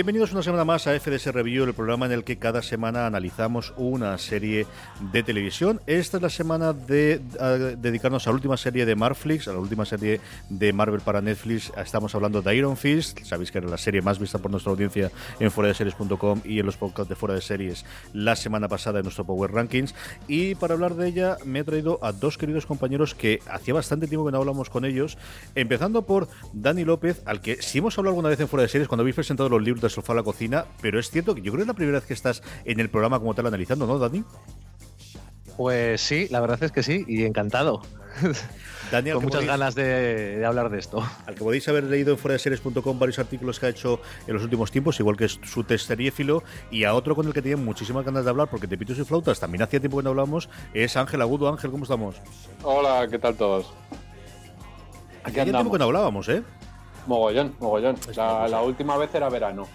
Bienvenidos una semana más a FDS Review, el programa en el que cada semana analizamos una serie de televisión. Esta es la semana de dedicarnos a la última serie de Marflix, a la última serie de Marvel para Netflix. Estamos hablando de Iron Fist, sabéis que era la serie más vista por nuestra audiencia en fuera y en los podcasts de fuera de series la semana pasada en nuestro Power Rankings. Y para hablar de ella me he traído a dos queridos compañeros que hacía bastante tiempo que no hablamos con ellos, empezando por Dani López, al que si hemos hablado alguna vez en fuera de series cuando habéis presentado los libros de sofá a la cocina, pero es cierto que yo creo que es la primera vez que estás en el programa como tal analizando, ¿no, Dani? Pues sí, la verdad es que sí, y encantado. Daniel, Con muchas ganas de, hablar de esto. Al que podéis haber leído en fueradeseries.com varios artículos que ha hecho en los últimos tiempos, igual que su testeriéfilo, y a otro con el que tenía muchísimas ganas de hablar, porque de pitos y flautas también hacía tiempo que no hablábamos, es Ángel Agudo. Ángel, ¿cómo estamos? Hola, ¿qué tal todos? Aquí hacía tiempo que no hablábamos, ¿eh? Mogollón, mogollón. La, última vez era verano.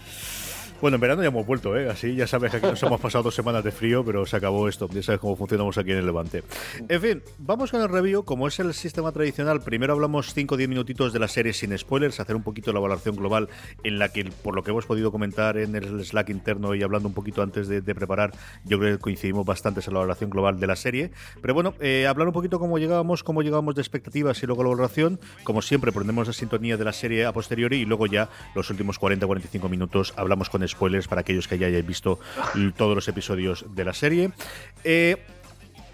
Bueno, en verano ya hemos vuelto, ¿eh? Así ya sabes que aquí nos hemos pasado dos semanas de frío, pero se acabó esto. Ya sabes cómo funcionamos aquí en el Levante. En fin, vamos con el review. Como es el sistema tradicional, primero hablamos 5 o 10 minutitos de la serie sin spoilers, hacer un poquito la evaluación global en la que, por lo que hemos podido comentar en el Slack interno y hablando un poquito antes de, preparar, yo creo que coincidimos bastante en la valoración global de la serie. Pero bueno, eh, hablar un poquito cómo llegábamos, cómo llegábamos de expectativas y luego la valoración. Como siempre, ponemos la sintonía de la serie a posteriori y luego ya los últimos 40-45 minutos hablamos con spoilers para aquellos que ya hayáis visto todos los episodios de la serie. Eh,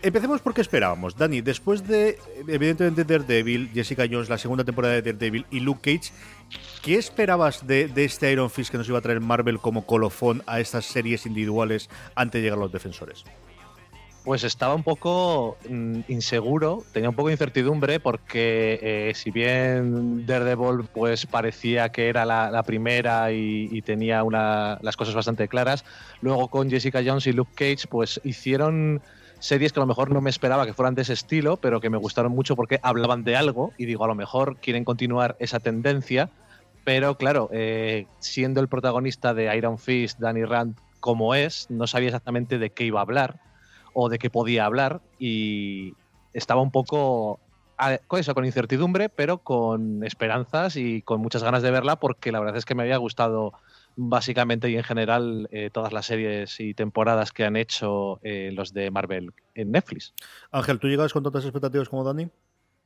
empecemos por qué esperábamos. Dani, después de, evidentemente, Daredevil, Jessica Jones, la segunda temporada de Daredevil y Luke Cage, ¿qué esperabas de, de, este Iron Fist que nos iba a traer Marvel como colofón a estas series individuales antes de llegar a los defensores? Pues estaba un poco mm, inseguro, tenía un poco de incertidumbre porque eh, si bien Daredevil pues parecía que era la, primera y, tenía una, las cosas bastante claras, luego con Jessica Jones y Luke Cage pues hicieron series que a lo mejor no me esperaba que fueran de ese estilo, pero que me gustaron mucho porque hablaban de algo y digo, a lo mejor quieren continuar esa tendencia, pero claro, eh, siendo el protagonista de Iron Fist, Danny Rand, como es, no sabía exactamente de qué iba a hablar o de qué podía hablar y estaba un poco con eso, con incertidumbre, pero con esperanzas y con muchas ganas de verla porque la verdad es que me había gustado básicamente y en general eh, todas las series y temporadas que han hecho eh, los de Marvel en Netflix. Ángel, ¿tú llegas con tantas expectativas como Dani?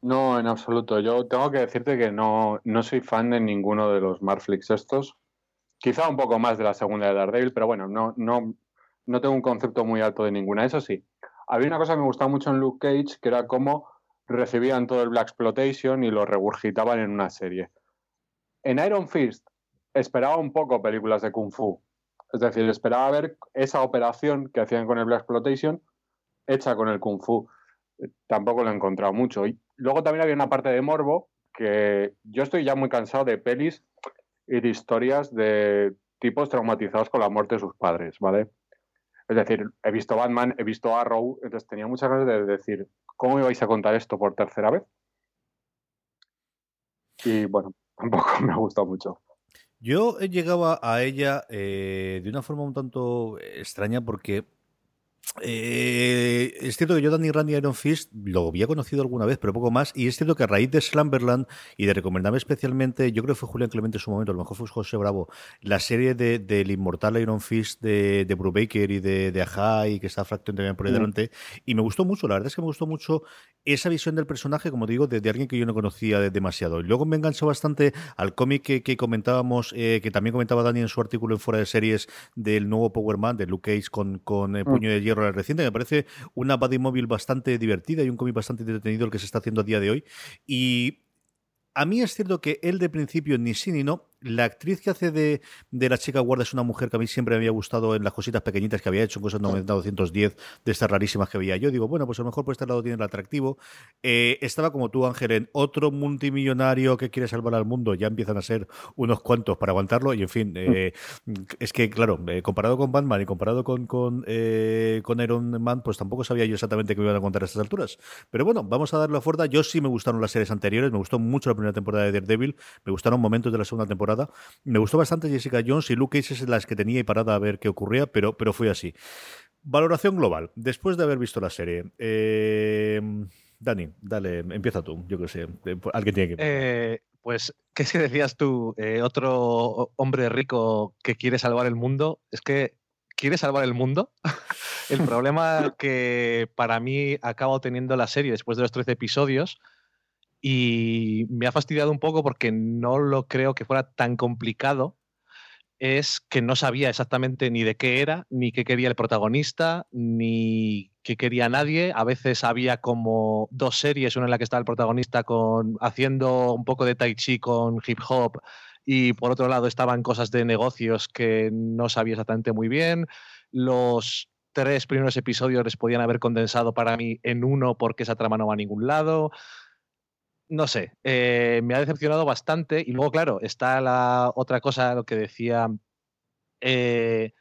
No, en absoluto. Yo tengo que decirte que no, no soy fan de ninguno de los Marflix estos. Quizá un poco más de la segunda de Daredevil, pero bueno, no, no, no tengo un concepto muy alto de ninguna. Eso sí, había una cosa que me gustaba mucho en Luke Cage, que era cómo recibían todo el Black Exploitation y lo regurgitaban en una serie. En Iron Fist esperaba un poco películas de Kung Fu. Es decir, esperaba ver esa operación que hacían con el Black Exploitation hecha con el Kung Fu. Tampoco lo he encontrado mucho. Y luego también había una parte de Morbo que yo estoy ya muy cansado de pelis y de historias de tipos traumatizados con la muerte de sus padres, ¿vale? Es decir, he visto Batman, he visto Arrow, entonces tenía muchas ganas de decir, ¿cómo me vais a contar esto por tercera vez? Y bueno, tampoco me ha gustado mucho. Yo llegaba a ella eh, de una forma un tanto extraña porque eh, es cierto que yo Danny Rand y Iron Fist lo había conocido alguna vez, pero poco más. Y es cierto que a raíz de Slumberland y de recomendarme especialmente, yo creo que fue Julián Clemente en su momento, a lo mejor fue José Bravo, la serie del de, inmortal Iron Fist de, de Brubaker y de, de Aja y que está Fraction también por ahí delante. Y me gustó mucho, la verdad es que me gustó mucho esa visión del personaje, como digo, de, alguien que yo no conocía demasiado. Y luego me enganchó bastante al cómic que, comentábamos, eh, que también comentaba Dani en su artículo en Fuera de Series del nuevo Power Man, de Luke Cage con, con eh, mm. Puño de Hierro reciente, me parece una móvil bastante divertida y un cómic bastante entretenido el que se está haciendo a día de hoy. Y a mí es cierto que él de principio ni sí ni no, la actriz que hace de, la chica guarda es una mujer que a mí siempre me había gustado en las cositas pequeñitas que había hecho, en cosas 210 de estas rarísimas que veía yo. Digo, bueno, pues a lo mejor por este lado tiene el atractivo. Eh, estaba como tú, Ángel, en otro multimillonario que quiere salvar al mundo. Ya empiezan a ser unos cuantos para aguantarlo. Y en fin, eh, es que, claro, eh, comparado con Batman y comparado con, con, con Iron Man, pues tampoco sabía yo exactamente qué me iban a contar a estas alturas. Pero bueno, vamos a darle la fuerza. Yo sí me gustaron las series anteriores. Me gustó mucho la primera temporada de Daredevil. Me gustaron momentos de la segunda temporada me gustó bastante Jessica Jones y Luke Cage es las que tenía y parada a ver qué ocurría, pero, pero fue así. Valoración global, después de haber visto la serie. Eh, Dani, dale, empieza tú, yo que sé, alguien tiene que... Eh, pues, ¿qué si decías tú? Eh, otro hombre rico que quiere salvar el mundo, es que quiere salvar el mundo. el problema que para mí acabo teniendo la serie después de los 13 episodios y me ha fastidiado un poco porque no lo creo que fuera tan complicado, es que no sabía exactamente ni de qué era, ni qué quería el protagonista, ni qué quería nadie. A veces había como dos series, una en la que estaba el protagonista con, haciendo un poco de tai chi con hip hop y por otro lado estaban cosas de negocios que no sabía exactamente muy bien. Los tres primeros episodios les podían haber condensado para mí en uno porque esa trama no va a ningún lado no sé, eh, me ha decepcionado bastante. Y luego, claro, está la otra cosa, lo que decía eh,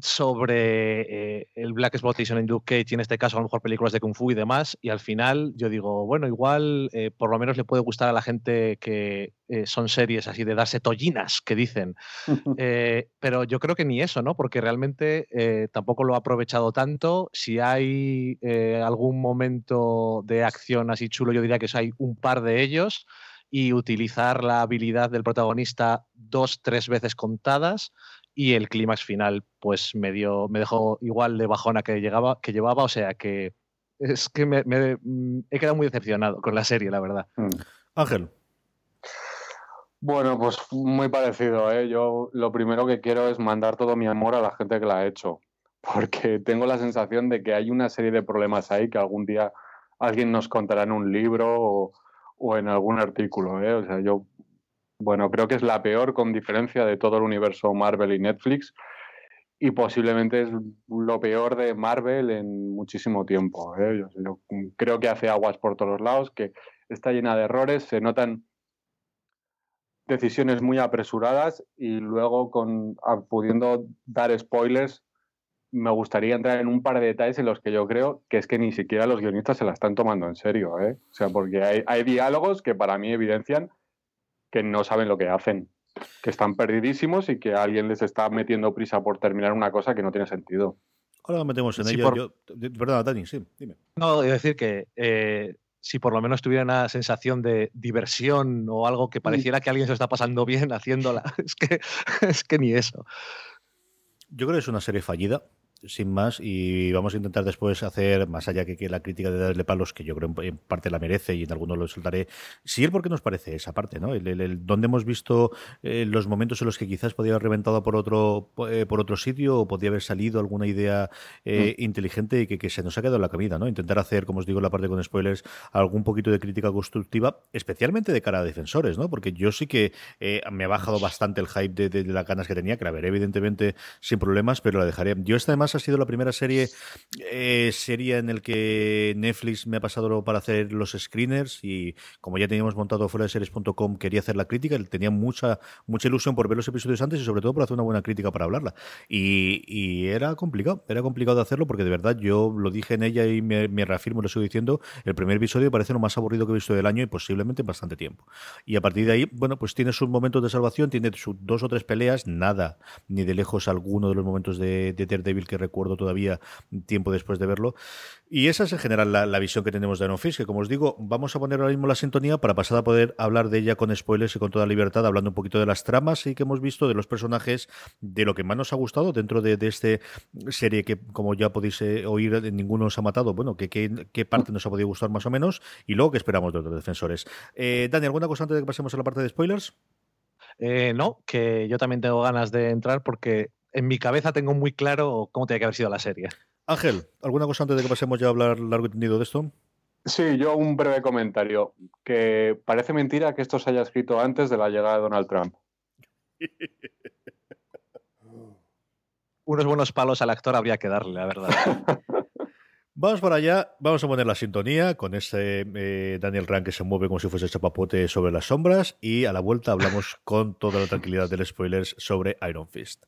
sobre eh, el Black Exploitation en Duke Cage y en este caso a lo mejor películas de Kung Fu y demás. Y al final yo digo, bueno, igual eh, por lo menos le puede gustar a la gente que eh, son series así de darse tollinas, que dicen. pero yo creo que ni eso, ¿no? Porque realmente tampoco lo ha aprovechado tanto. Si hay algún momento de acción así chulo, yo diría que hay un par de ellos y utilizar la habilidad del protagonista dos, tres veces contadas y el clímax final pues me dio me dejó igual de bajona que llegaba que llevaba o sea que es que me, mm, he quedado muy decepcionado con la serie la verdad mm. Ángel bueno pues muy parecido ¿eh? yo lo primero que quiero es mandar todo mi amor a la gente que la ha hecho porque tengo la sensación de que hay una serie de problemas ahí que algún día alguien nos contará en un libro o, o en algún artículo ¿eh? o sea yo bueno, creo que es la peor con diferencia de todo el universo Marvel y Netflix y posiblemente es lo peor de Marvel en muchísimo tiempo. ¿eh? Yo, creo que hace aguas por todos lados, que está llena de errores, se notan decisiones muy apresuradas y luego con pudiendo dar spoilers me gustaría entrar en un par de detalles en los que yo creo que es que ni siquiera los guionistas se la están tomando en serio, ¿eh? O sea, porque hay diálogos que para mí evidencian que no saben lo que hacen, que están perdidísimos y que alguien les está metiendo prisa por terminar una cosa que no tiene sentido. Ahora nos metemos en ello. perdona, Dani, sí, dime. No, es decir que eh, si por lo menos tuviera una sensación de diversión o algo que pareciera que alguien se está pasando bien haciéndola, es que, es que ni eso. Yo creo que es una serie fallida. Sin más, y vamos a intentar después hacer, más allá que, que la crítica de darle palos, que yo creo en, parte la merece y en algunos lo soltaré, sí el por qué nos parece esa parte, ¿no? El, el, donde hemos visto eh, los momentos en los que quizás podía haber reventado por otro eh, por otro sitio o podía haber salido alguna idea eh, mm. inteligente y que, que, se nos ha quedado en la comida, ¿no? Intentar hacer, como os digo, la parte con spoilers, algún poquito de crítica constructiva, especialmente de cara a defensores, ¿no? Porque yo sí que me ha bajado bastante el hype de, de, las ganas que tenía, que la veré evidentemente sin problemas, pero la dejaré. Yo esta además ha sido la primera serie eh, serie en el que Netflix me ha pasado para hacer los screeners y como ya teníamos montado fuera de series.com quería hacer la crítica, tenía mucha mucha ilusión por ver los episodios antes y sobre todo por hacer una buena crítica para hablarla. Y, era complicado, era complicado de hacerlo porque de verdad yo lo dije en ella y me, reafirmo, lo sigo diciendo, el primer episodio parece lo más aburrido que he visto del año y posiblemente en bastante tiempo. Y a partir de ahí, bueno, pues tiene sus momentos de salvación, tiene sus dos o tres peleas, nada, ni de lejos alguno de los momentos de, de Daredevil que recuerdo todavía tiempo después de verlo. Y esa es en general la, visión que tenemos de Iron Fist, que como os digo, vamos a poner ahora mismo la sintonía para pasar a poder hablar de ella con spoilers y con toda libertad, hablando un poquito de las tramas y que hemos visto, de los personajes, de lo que más nos ha gustado dentro de, de esta serie que, como ya podéis eh, oír, ninguno os ha matado. Bueno, que, qué parte nos ha podido gustar más o menos y luego que esperamos de otros defensores. Eh, Dani, ¿alguna cosa antes de que pasemos a la parte de spoilers? Eh, no, que yo también tengo ganas de entrar porque en mi cabeza tengo muy claro cómo tiene que haber sido la serie. Ángel, ¿alguna cosa antes de que pasemos ya a hablar largo y tendido de esto? Sí, yo un breve comentario. Que parece mentira que esto se haya escrito antes de la llegada de Donald Trump. Unos buenos palos al actor habría que darle, la verdad. Vamos para allá, vamos a poner la sintonía con ese eh, Daniel Rand que se mueve como si fuese chapapote sobre las sombras y a la vuelta hablamos con toda la tranquilidad del spoilers sobre Iron Fist.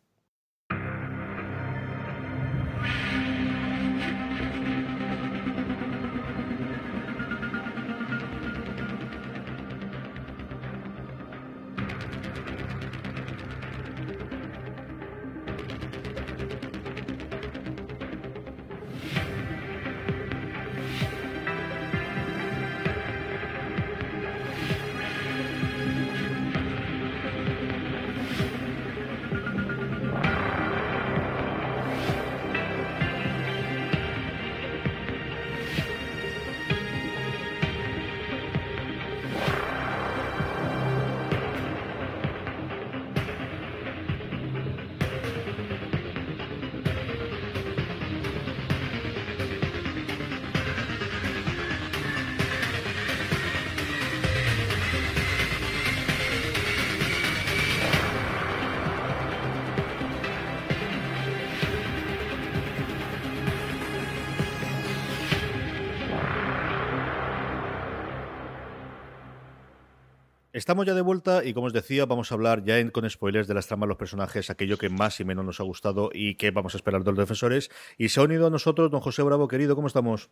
Estamos ya de vuelta y como os decía, vamos a hablar ya con spoilers de las tramas de los personajes, aquello que más y menos nos ha gustado y que vamos a esperar de los defensores. Y se ha unido a nosotros don José Bravo, querido, ¿cómo estamos?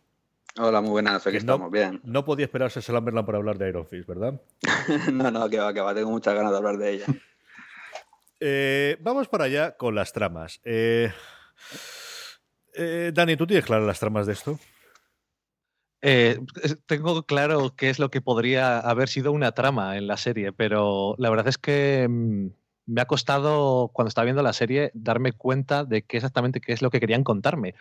Hola, muy buenas, aquí estamos, bien. No podía esperarse Salamberland para hablar de Iron Fist, ¿verdad? no, no, que va, que va, tengo muchas ganas de hablar de ella. Eh, vamos para allá con las tramas. Eh, eh, Dani, ¿tú tienes claras las tramas de esto? Eh, tengo claro qué es lo que podría haber sido una trama en la serie, pero la verdad es que mm, me ha costado, cuando estaba viendo la serie, darme cuenta de qué exactamente qué es lo que querían contarme.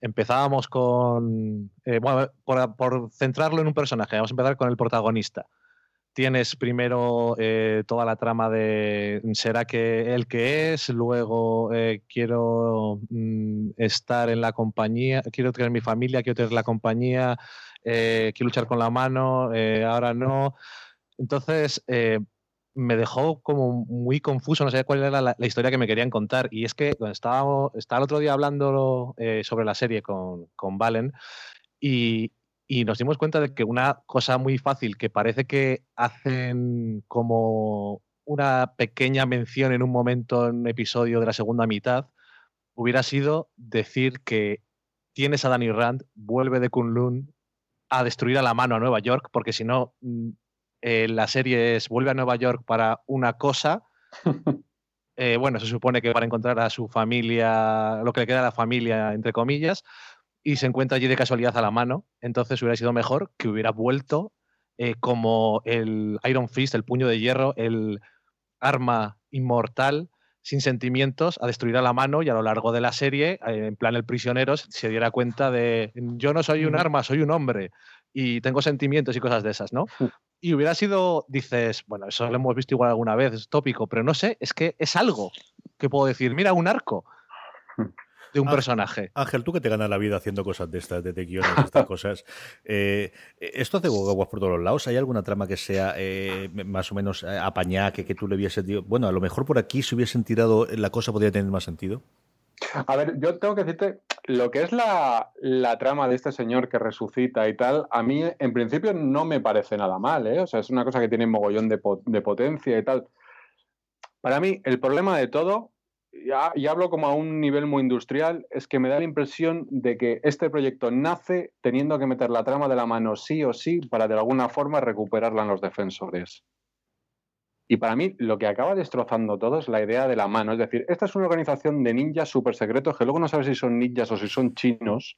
Empezábamos con. Eh, bueno, por, por, centrarlo en un personaje, vamos a empezar con el protagonista tienes primero eh, toda la trama de será que él que es, luego eh, quiero mm, estar en la compañía, quiero tener mi familia, quiero tener la compañía, eh, quiero luchar con la mano, ahora no. Entonces me dejó como muy confuso, no sé cuál era la, historia que me querían contar. Y es que estaba, estaba el otro día hablando sobre la serie con, con Valen y, y nos dimos cuenta de que una cosa muy fácil que parece que hacen como una pequeña mención en un momento, en un episodio de la segunda mitad, hubiera sido decir que tienes a Danny Rand, vuelve de Kunlun a destruir a la mano a Nueva York, porque si no, mm, eh, la serie es vuelve a Nueva York para una cosa. Eh, bueno, se supone que para encontrar a su familia, lo que le queda a la familia, entre comillas, y se encuentra allí de casualidad a la mano. Entonces hubiera sido mejor que hubiera vuelto eh, como el Iron Fist, el puño de hierro, el arma inmortal sin sentimientos a destruir a la mano y a lo largo de la serie, eh, en plan el prisionero, se diera cuenta de yo no soy un arma, soy un hombre y tengo sentimientos y cosas de esas, ¿no? Y hubiera sido, dices, bueno, eso lo hemos visto igual alguna vez, es tópico, pero no sé, es que es algo que puedo decir, mira, un arco de un personaje. Ángel, tú que te ganas la vida haciendo cosas de estas, de guiones, de estas cosas. Eh, ¿Esto hace aguas por todos los lados? ¿Hay alguna trama que sea eh, más o menos eh, apañada, que, que tú le hubieses dicho? Bueno, a lo mejor por aquí si hubiesen tirado la cosa podría tener más sentido. A ver, yo tengo que decirte, lo que es la, trama de este señor que resucita y tal, a mí en principio no me parece nada mal, ¿eh? O sea, es una cosa que tiene mogollón de, de potencia y tal. Para mí, el problema de todo y hablo como a un nivel muy industrial, es que me da la impresión de que este proyecto nace teniendo que meter la trama de la mano sí o sí para de alguna forma recuperarla en los defensores. Y para mí lo que acaba destrozando todo es la idea de la mano. Es decir, esta es una organización de ninjas super secretos que luego no sabes si son ninjas o si son chinos,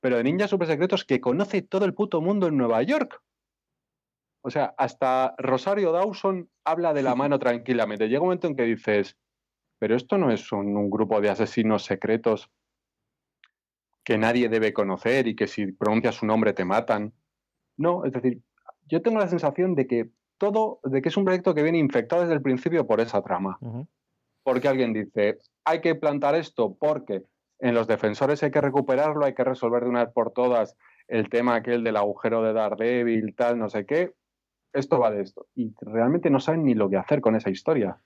pero de ninjas super secretos que conoce todo el puto mundo en Nueva York. O sea, hasta Rosario Dawson habla de la mano tranquilamente. Llega un momento en que dices, pero esto no es un, grupo de asesinos secretos que nadie debe conocer y que si pronuncias su nombre te matan. No, es decir, yo tengo la sensación de que todo, de que es un proyecto que viene infectado desde el principio por esa trama. Porque alguien dice, hay que plantar esto porque en los defensores hay que recuperarlo, hay que resolver de una vez por todas el tema aquel del agujero de Daredevil, tal, no sé qué. Esto va de esto. Y realmente no saben ni lo que hacer con esa historia.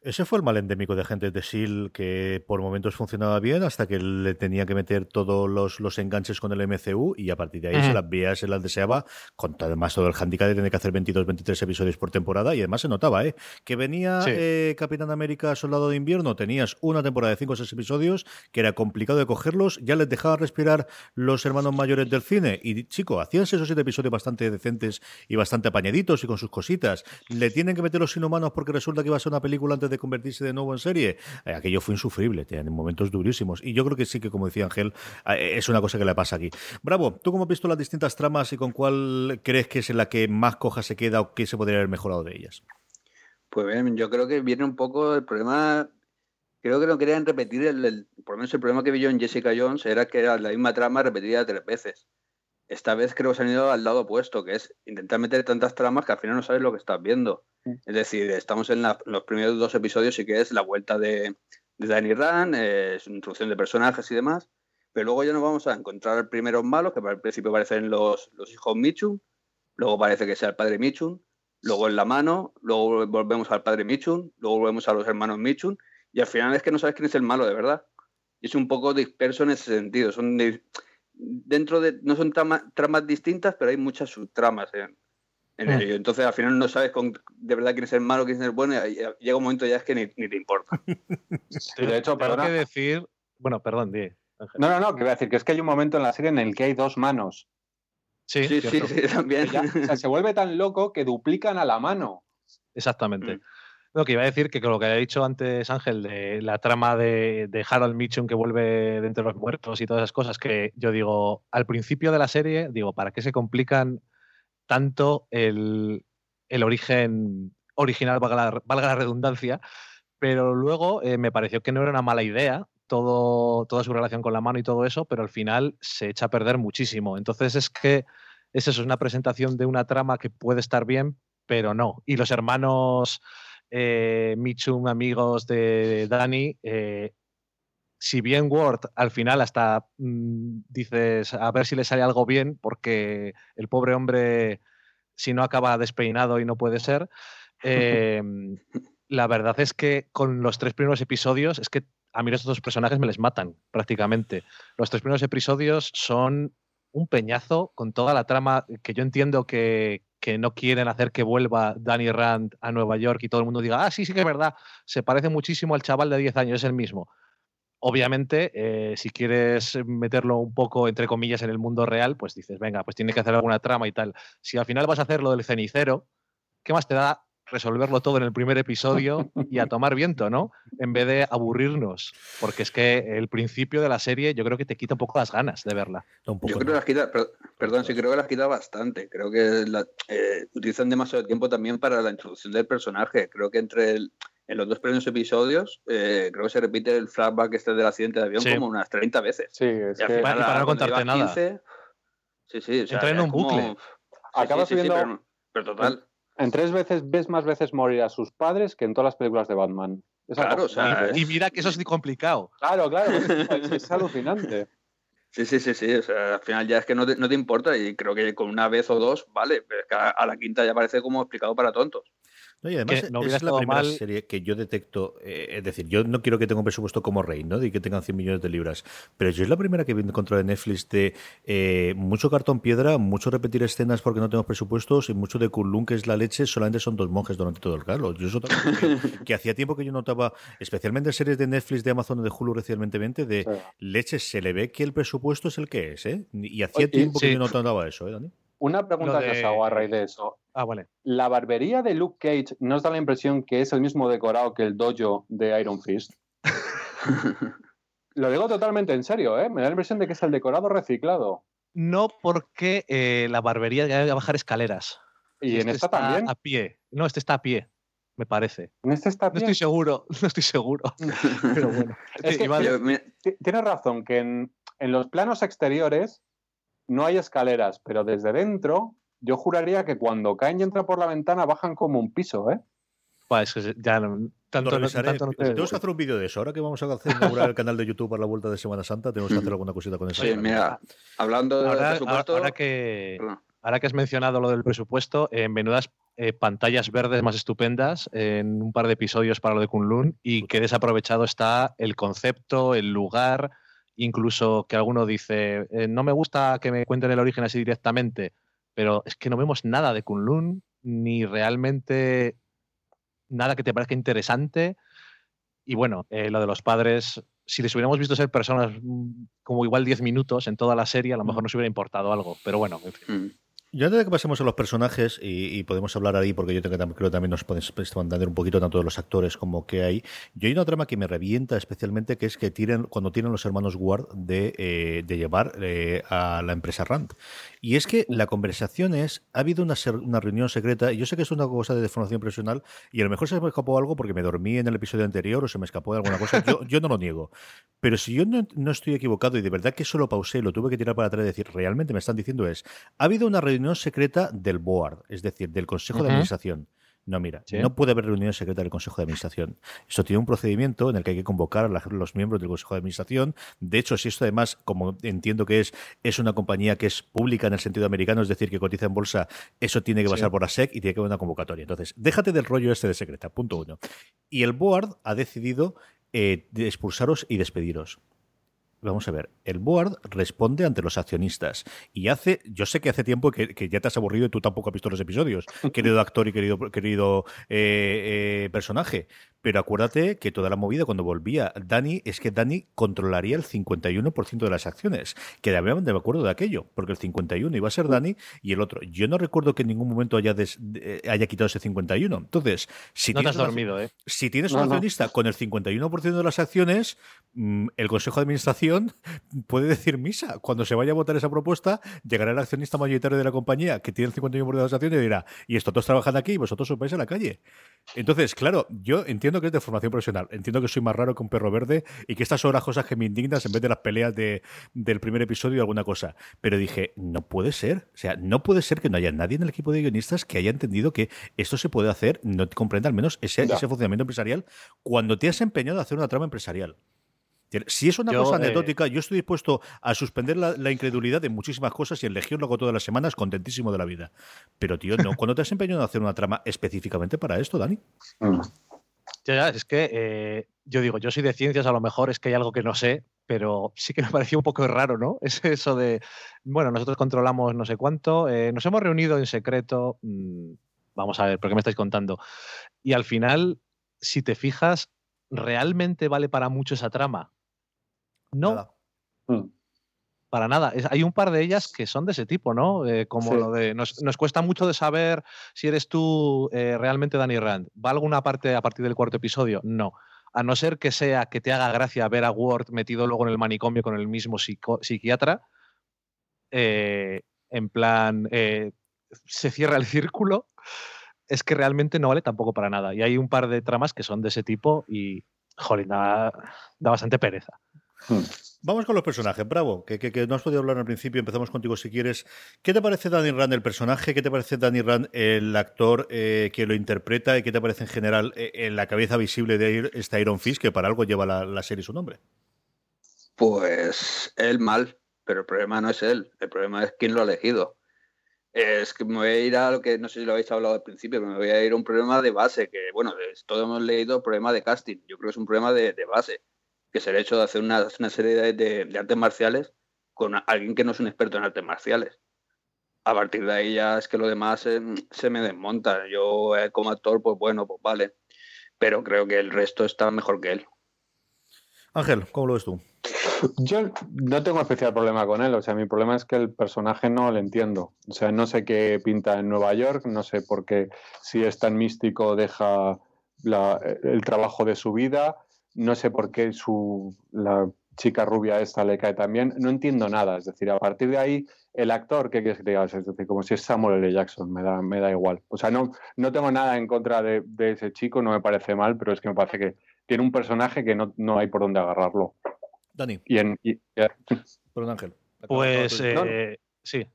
Ese fue el mal endémico de gente de SEAL que por momentos funcionaba bien hasta que le tenía que meter todos los, los enganches con el MCU y a partir de ahí se las veía, se las deseaba, con además todo el handicap de tener que hacer 22, 23 episodios por temporada y además se notaba, ¿eh? Que venía eh, Capitán América Soldado de Invierno, tenías una temporada de 5 o 6 episodios que era complicado de cogerlos, ya les dejaba respirar los hermanos mayores del cine y chico, hacían esos 7 episodios bastante decentes y bastante apañaditos y con sus cositas. Le tienen que meter los inhumanos porque resulta que iba a ser una película antes de convertirse de nuevo en serie, eh, aquello fue insufrible, en momentos durísimos. Y yo creo que sí que, como decía Ángel, eh, es una cosa que le pasa aquí. Bravo, ¿tú cómo has visto las distintas tramas y con cuál crees que es la que más coja se queda o qué se podría haber mejorado de ellas? Pues bien, yo creo que viene un poco el problema creo que no querían repetir el, por lo menos el problema que vi yo en Jessica Jones era que era la misma trama repetida tres veces. Esta vez creo que se han ido al lado opuesto, que es intentar meter tantas tramas que al final no sabes lo que estás viendo. Es decir, estamos en los primeros dos episodios y que es la vuelta de, de Danny Rand, eh, introducción de personajes y demás, pero luego ya nos vamos a encontrar primeros malos, que al principio parecen los, los hijos Michun, luego parece que sea el padre Michun, luego en la mano, luego volvemos al padre Michun, luego volvemos a los hermanos Michun, y al final es que no sabes quién es el malo de verdad. Y es un poco disperso en ese sentido. Son dentro de, no son tramas, distintas, pero hay muchas subtramas en, en ello. Entonces al final no sabes con, de verdad quién es el malo, quién es el bueno, y llega un momento ya es que ni, te importa. de hecho, pero que decir, bueno, perdón, di. No, no, no, que voy a decir que es que hay un momento en la serie en el que hay dos manos. Sí, sí, sí, también. o sea, se vuelve tan loco que duplican a la mano. Exactamente. Mm. Lo que iba a decir que con lo que había dicho antes Ángel de la trama de, Harold Mitchum que vuelve de entre los muertos y todas esas cosas, que yo digo, al principio de la serie, digo, ¿para qué se complican tanto el, origen original, valga la, redundancia? Pero luego eh, me pareció que no era una mala idea todo, toda su relación con la mano y todo eso, pero al final se echa a perder muchísimo. Entonces es que es eso, es una presentación de una trama que puede estar bien, pero no. Y los hermanos eh, Michum, amigos de Dani, eh, si bien Word al final hasta mm, dices a ver si le sale algo bien, porque el pobre hombre, si no acaba despeinado y no puede ser, em, la verdad es que con los tres primeros episodios, es que a mí los dos personajes me les matan prácticamente. Los tres primeros episodios son un peñazo con toda la trama que yo entiendo que, que no quieren hacer que vuelva Danny Rand a Nueva York y todo el mundo diga, ah, sí, sí que es verdad, se parece muchísimo al chaval de 10 años, es el mismo. Obviamente, eh, si quieres meterlo un poco, entre comillas, en el mundo real, pues dices, venga, pues tiene que hacer alguna trama y tal. Si al final vas a hacer lo del cenicero, ¿qué más te da resolverlo todo en el primer episodio y a tomar viento, ¿no? En vez de aburrirnos. Porque es que el principio de la serie yo creo que te quita un poco las ganas de verla. yo creo que las quita, perdón, sí creo que las quita bastante. Creo que eh, utilizan demasiado tiempo también para la introducción del personaje. Creo que entre en los dos primeros episodios, eh, creo que se repite el flashback este del accidente de avión Sí. como unas 30 veces. Sí, es Y que Y para no contarte nada. 15, sí, sí. O sea, Entra en un como- bucle. Sí, Acabas sí, sí, sí, viendo- pero, pero total. En tres veces ves más veces morir a sus padres que en todas las películas de Batman. Es Claro, o sea, ¿eh? Y mira que eso es complicado. Claro, claro, es, es alucinante. Sí, sí, sí, sí. O sea, al final ya es que no te, no te importa y creo que con una vez o dos, vale, pero es que a, a la quinta ya parece como explicado para tontos. No, y además Que no es la primera mal- serie que yo detecto, eh, es decir, yo no quiero que tenga un presupuesto como Rey, ¿no? De que tengan 100 millones de libras, pero yo es la primera que vi encontró de Netflix de eh, mucho cartón piedra, mucho repetir escenas porque no tenemos presupuestos y mucho de Kunlun, que es la leche, solamente son dos monjes durante todo el carro. Yo eso también que, que hacía tiempo que yo notaba, especialmente en series de Netflix, de Amazon o de Hulu recientemente, de Sí. leche, se le ve que el presupuesto es el que es, ¿eh? Y hacía tiempo que yo no notaba eso, ¿eh, Dani? Una pregunta que os hago a raíz de eso. Ah, vale. ¿La barbería de Luke Cage no os da la impresión que es el mismo decorado que el dojo de Iron Fist? Lo digo totalmente en serio, ¿eh? Me da la impresión de que es el decorado reciclado. No porque eh, la barbería hay que bajar escaleras. Y en Este esta está también. A pie. No, este está a pie, me parece. En este está No bien. estoy seguro, no estoy seguro. Pero bueno. Es que- a- Tienes razón, que en, en los planos exteriores no hay escaleras, pero desde dentro yo juraría que cuando caen y entran por la ventana bajan como un piso, ¿eh? Es que ya no- tanto, Lo no- revisaré. tanto no te tenemos que hacer un vídeo de eso. Ahora que vamos a hacer inaugurar el canal de YouTube para la vuelta de Semana Santa, tenemos que hacer alguna cosita con eso. sí, mira, hablando de Ahora, presupuesto. ahora que, ahora que has mencionado lo del presupuesto, en menudas eh, pantallas verdes más estupendas en un par de episodios para lo de Kunlun y que desaprovechado está el concepto, el lugar, incluso que alguno dice, eh, no me gusta que me cuenten el origen así directamente, pero es que no vemos nada de Kunlun, ni realmente nada que te parezca interesante. Y bueno, eh, lo de los padres, si les hubiéramos visto ser personas mm, como igual 10 minutos en toda la serie, a lo mejor nos hubiera importado algo. Pero bueno, en fin. Mm. Yo antes de que pasemos a los personajes, y, y podemos hablar ahí, porque yo creo que también nos podemos entender un poquito tanto de los actores como que hay. Yo hay una trama que me revienta especialmente, que es que tiren, cuando tienen los hermanos Ward de, eh, de llevar eh, a la empresa Rand. Y es que la conversación es, ha habido una, ser- una reunión secreta, y yo sé que es una cosa de deformación profesional, y a lo mejor se me escapó algo porque me dormí en el episodio anterior o se me escapó de alguna cosa, yo, yo no lo niego. Pero si yo no, no estoy equivocado y de verdad que eso lo pausé, lo tuve que tirar para atrás y decir, realmente me están diciendo es, ha habido una reunión secreta del board, es decir, del Consejo de. Administración. No, mira, Sí. no puede haber reunión secreta del Consejo de Administración. Esto tiene un procedimiento en el que hay que convocar a los miembros del Consejo de Administración. De hecho, si esto además, como entiendo que es, es una compañía que es pública en el sentido americano, es decir, que cotiza en bolsa, eso tiene que Sí. pasar por la SEC y tiene que haber una convocatoria. Entonces, déjate del rollo este de secreta, punto uno. Y el board ha decidido eh, expulsaros y despediros. Vamos a ver, el board responde ante los accionistas y hace, yo sé que hace tiempo que, que ya te has aburrido y tú tampoco has visto los episodios, querido actor y querido, querido eh, eh, personaje, pero acuérdate que toda la movida cuando volvía Dani es que Dani controlaría el 51% de las acciones, que de verdad me acuerdo de aquello, porque el 51 iba a ser Dani y el otro. Yo no recuerdo que en ningún momento haya, des- de- haya quitado ese 51. Entonces, si No te tienes has una- dormido, ¿eh? si tienes No, un no. accionista con el 51% de las acciones, mm, el Consejo de Administración puede decir misa. Cuando se vaya a votar esa propuesta, llegará el accionista mayoritario de la compañía que tiene el 51% de las acciones y dirá, y esto todos trabajan aquí y vosotros os vais a la calle. Entonces, claro, yo entiendo que es de formación profesional, entiendo que soy más raro que un perro verde y que estas son las cosas que me indignan en vez de las peleas de, del primer episodio o alguna cosa. Pero dije, no puede ser. O sea, no puede ser que no haya nadie en el equipo de guionistas que haya entendido que esto se puede hacer, no comprenda al menos ese, ese funcionamiento empresarial cuando te has empeñado a hacer una trama empresarial. Si es una Yo, cosa eh, anecdótica, yo estoy dispuesto a suspender la, la incredulidad de muchísimas cosas y en Legión lo hago todas las semanas contentísimo de la vida. Pero, tío, no, cuando te has empeñado en hacer una trama específicamente para esto, Dani. Mm. Ya, ya, es que eh, yo digo, yo soy de ciencias, a lo mejor es que hay algo que no sé, pero sí que me pareció un poco raro, ¿no? Es eso de, bueno, nosotros controlamos no sé cuánto, eh, nos hemos reunido en secreto, mm, vamos a ver, ¿por qué me estáis contando? Y al final, si te fijas, ¿realmente vale para mucho esa trama? No, Nada. Mm. para nada. Es- hay un par de ellas que son de ese tipo, ¿no? Eh, como Sí. lo de. Nos, nos cuesta mucho de saber si eres tú eh, realmente Danny Rand. ¿Va alguna parte a partir del cuarto episodio? No. A no ser que sea que te haga gracia ver a Ward metido luego en el manicomio con el mismo psico- psiquiatra. eh, en plan. eh, se cierra el círculo. es que realmente no vale tampoco para nada. Y hay un par de tramas que son de ese tipo y, jolín, da, da bastante pereza. Hmm. Vamos con los personajes, bravo, que, que, no has podido hablar al principio, empezamos contigo si quieres. ¿Qué te parece Danny Rand el personaje? ¿Qué te parece Danny Rand el actor eh, que lo interpreta? ¿Y qué te parece en general eh, en la cabeza visible de este Iron Fist, que para algo lleva la, la serie su nombre? Pues él mal, pero el problema no es él, el problema es quién lo ha elegido. Es que me voy a ir a lo que no sé si lo habéis hablado al principio, pero me voy a ir a un problema de base, que bueno, todos hemos leído problema de casting, yo creo que es un problema de, de base que es el hecho de hacer una, una serie de, artes marciales con alguien que no es un experto en artes marciales. A partir de ahí ya es que lo demás se me desmonta. Yo eh, como actor, pues bueno, pues vale. Pero creo que el resto está mejor que él. Ángel, ¿cómo lo ves tú? Yo no tengo especial problema con él, o sea, mi problema es que el personaje no lo entiendo. O sea, no sé qué pinta en Nueva York, no sé por qué si es tan místico deja el trabajo de su vida, no sé por qué su, la chica rubia esta le cae también. No entiendo nada. Es decir, a partir de ahí, el actor, ¿qué quieres que te diga? Es decir, como si es Samuel L. Jackson, me da, me da igual. O sea, no, no tengo nada en contra de, ese chico, no me parece mal, pero es que me parece que tiene un personaje que no, no hay por dónde agarrarlo. Dani. Y en, Perdón, Ángel. Pues eh, sí.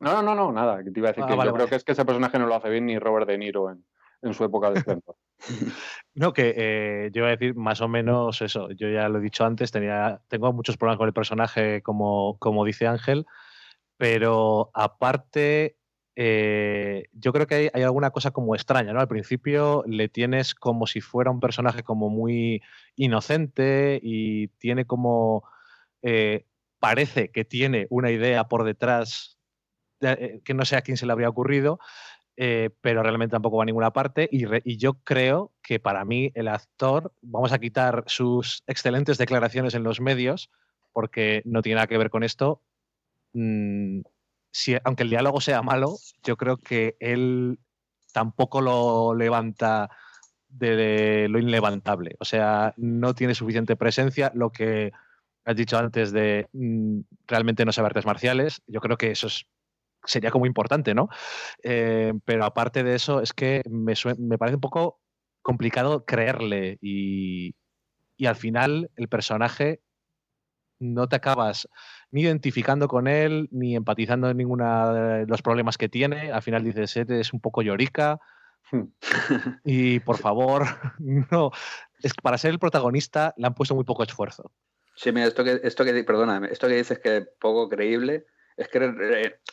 No, no, no, nada. Te iba a decir ah, que yo creo que es que ese personaje no lo hace bien ni Robert De Niro en, en su época de esplendor. No, que eh, yo iba a decir más o menos eso. Yo ya lo he dicho antes, tenía, tengo muchos problemas con el personaje, como, como dice Ángel, pero aparte, eh, yo creo que hay, alguna cosa como extraña, ¿no? Al principio le tienes como si fuera un personaje como muy inocente y tiene como... Eh, parece que tiene una idea por detrás que no sé a quién se le habría ocurrido, eh, pero realmente tampoco va a ninguna parte. Y, yo creo que para mí el actor, vamos a quitar sus excelentes declaraciones en los medios, porque no tiene nada que ver con esto. Mm, si, aunque el diálogo sea malo, yo creo que él tampoco lo levanta de, lo inlevantable. O sea, no tiene suficiente presencia. Lo que has dicho antes de mm, realmente no saber artes marciales, yo creo que eso es sería como importante, ¿no? Eh, pero aparte de eso, es que me, me parece un poco complicado creerle y, y, al final el personaje no te acabas ni identificando con él, ni empatizando en ninguno de los problemas que tiene. Al final dices, es un poco llorica. Hmm. y por favor, no. Es que para ser el protagonista le han puesto muy poco esfuerzo. Sí, mira, esto que, esto que, perdóname, esto que dices que es poco creíble, es que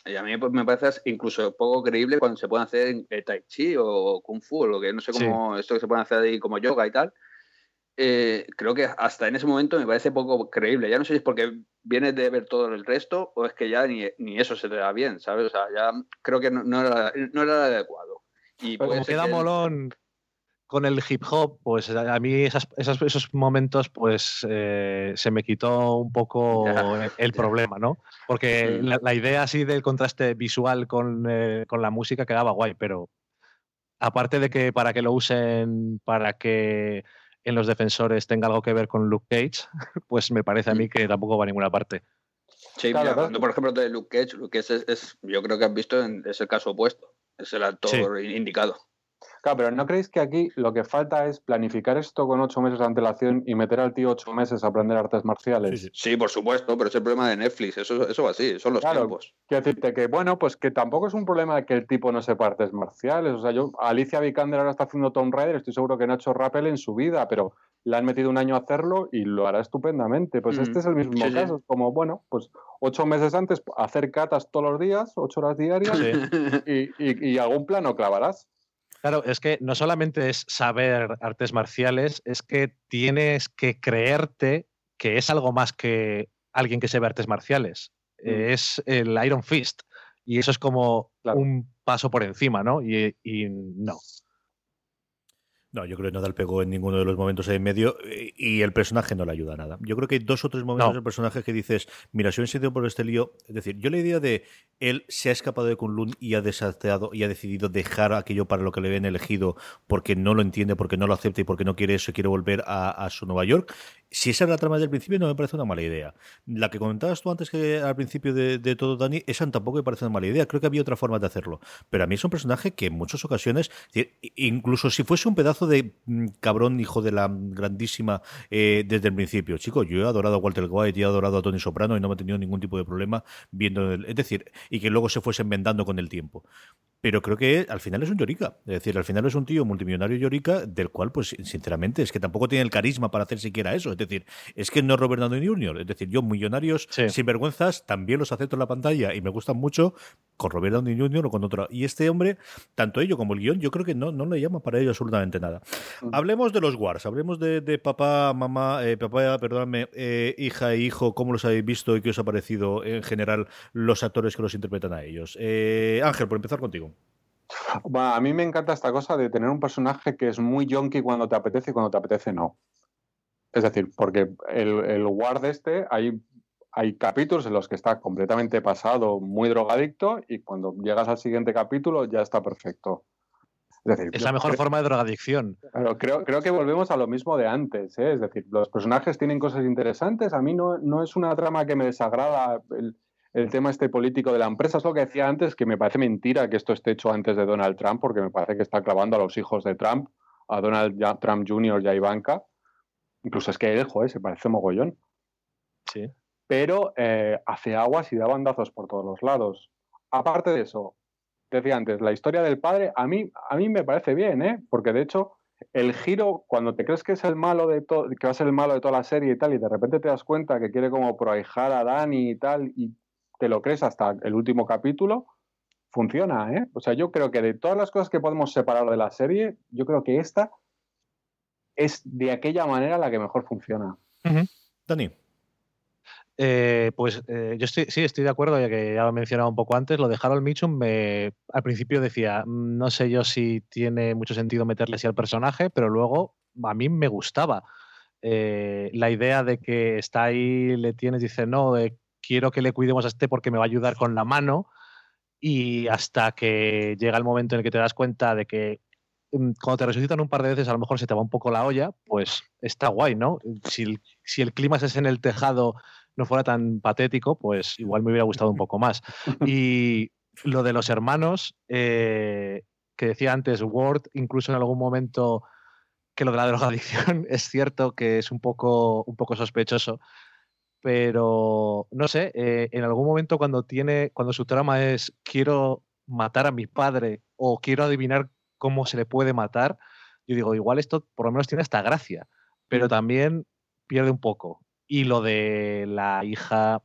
eh, a mí pues, me parece incluso poco creíble cuando se puede hacer eh, Tai Chi o Kung Fu, o lo que no sé cómo, esto que se puede hacer ahí como yoga y tal. Eh, creo que hasta en ese momento me parece poco creíble. Ya no sé si es porque vienes de ver todo el resto o es que ya ni, ni eso se te da bien, ¿sabes? O sea, ya creo que no, era, no era adecuado. Y como queda molón con el hip hop, pues a mí esos momentos, pues eh, se me quitó un poco el problema, ¿no? Porque la, idea así del contraste visual eh, con, la música quedaba guay, pero aparte de que para que lo usen, para que en los defensores tenga algo que ver con Luke Cage, pues me parece a mí mm. que tampoco va a ninguna parte. Sí, mira, por ejemplo de Luke Cage, Luke Cage es, yo creo que has visto, es el caso opuesto, es el actor indicado. Claro, pero ¿no creéis que aquí lo que falta es planificar esto con ocho meses de antelación y meter al tío ocho meses a aprender artes marciales? Sí, por supuesto, pero es el problema de Netflix, eso, eso va así, son los tiempos. Quiero decirte que, bueno, pues que tampoco es un problema de que el tipo no sepa artes marciales. O sea, yo, Alicia Vikander ahora está haciendo Tomb Raider, estoy seguro que no ha hecho rappel en su vida, pero le han metido un año a hacerlo y lo hará estupendamente. Pues este es el mismo caso, es como, bueno, pues ocho meses antes hacer catas todos los días, ocho horas diarias, y, y, y algún plano clavarás. Claro, es que no solamente es saber artes marciales, es que tienes que creerte que es algo más que alguien que sabe artes marciales. Mm. Es el Iron Fist. Y eso es como un paso por encima, ¿no? y no. No, yo creo que no da el pego en ninguno de los momentos en medio eh, y el personaje no le ayuda a nada. Yo creo que hay dos o tres momentos del personaje que dices, mira, si he sido por este lío, es decir, yo la idea de él se ha escapado de Kunlun y ha desateado y ha decidido dejar aquello para lo que le habían elegido porque no lo entiende, porque no lo acepta y porque no quiere eso y quiere volver a, su Nueva York, si esa era la trama del principio, no me parece una mala idea. La que comentabas tú antes que al principio de, todo, Dani, esa tampoco me parece una mala idea. Creo que había otra forma de hacerlo. Pero a mí es un personaje que en muchas ocasiones, incluso si fuese un pedazo de mm, cabrón hijo de la grandísima eh, desde el principio, chico, yo he adorado a Walter White y he adorado a Tony Soprano y no me he tenido ningún tipo de problema viendo, es decir, y que luego se fuesen vendando con el tiempo pero creo que al final es un llorica. Es decir, al final es un tío multimillonario llorica del cual, pues, sinceramente, es que tampoco tiene el carisma para hacer siquiera eso. Es decir, es que no es Robert Downey Jr. Es decir, yo millonarios sin vergüenzas también los acepto en la pantalla y me gustan mucho con Robert Downey Jr. o con otro. Y este hombre, tanto ello como el guion, yo creo que no, no le llama para ello absolutamente nada. Mm. Hablemos de los Wars, hablemos de, papá, mamá, eh, papá, perdóname, eh, hija e hijo, cómo los habéis visto y qué os ha parecido en general los actores que los interpretan a ellos. Eh, Ángel, por empezar contigo a mí me encanta esta cosa de tener un personaje que es muy yonky cuando te apetece y cuando te apetece no. Es decir, porque el, el Ward este, hay, hay capítulos en los que está completamente pasado, muy drogadicto, y cuando llegas al siguiente capítulo ya está perfecto. Es, decir, es la mejor forma de drogadicción. creo, creo que volvemos a lo mismo de antes. ¿eh? Es decir, los personajes tienen cosas interesantes. A mí no, no es una trama que me desagrada. El, el tema este político de la empresa. Es lo que decía antes, que me parece mentira que esto esté hecho antes de Donald Trump, porque me parece que está clavando a los hijos de Trump, a Donald Trump Jr. y a Ivanka. Incluso es que él, joder, se parece mogollón. Sí. Pero eh, hace aguas y da bandazos por todos los lados. Aparte de eso, decía antes, la historia del padre, a mí, a mí me parece bien, ¿eh? Porque de hecho, el giro, cuando te crees que es el malo de todo, que va a ser el malo de toda la serie y tal, y de repente te das cuenta que quiere como prohijar a Dani y tal, y te lo crees hasta el último capítulo, funciona, ¿eh? O sea, yo creo que de todas las cosas que podemos separar de la serie, yo creo que esta es de aquella manera la que mejor funciona. Dani. Eh, pues eh, yo estoy, sí, estoy de acuerdo, ya que ya lo he mencionado un poco antes, lo de Harold Mitchum me, al principio decía, mm, no sé yo si tiene mucho sentido meterle así al personaje, pero luego a mí me gustaba. Eh, la idea de que está ahí, le tienes, dice, no, quiero que le cuidemos a este porque me va a ayudar con la mano. Y hasta que llega el momento en el que te das cuenta de que mm, cuando te resucitan un par de veces a lo mejor se te va un poco la olla, pues está guay, ¿no? Si el, si el clima es en el tejado no fuera tan patético, pues igual me hubiera gustado un poco más. Y lo de los hermanos, eh, que decía antes Ward, incluso en algún momento que lo de la drogadicción es cierto que es un poco, un poco sospechoso, pero no sé, eh, en algún momento cuando tiene, cuando su trama es quiero matar a mi padre o quiero adivinar cómo se le puede matar, yo digo, igual esto por lo menos tiene esta gracia, pero también pierde un poco. Y lo de la hija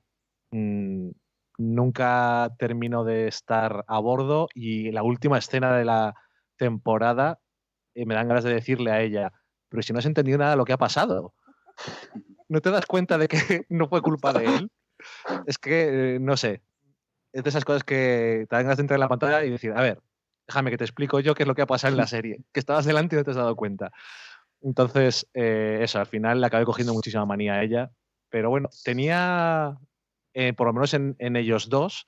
mm, nunca termino de estar a bordo y la última escena de la temporada eh, me dan ganas de decirle a ella, pero si no has entendido nada de lo que ha pasado no te das cuenta de que no fue culpa de él. Es que, eh, no sé, es de esas cosas que te dan ganas de entrar en la pantalla y decir, a ver, déjame que te explico yo qué es lo que ha pasado en la serie, que estabas delante y no te has dado cuenta. Entonces, eh, eso, al final le acabé cogiendo muchísima manía a ella, pero bueno, tenía, eh, por lo menos en, en, ellos dos,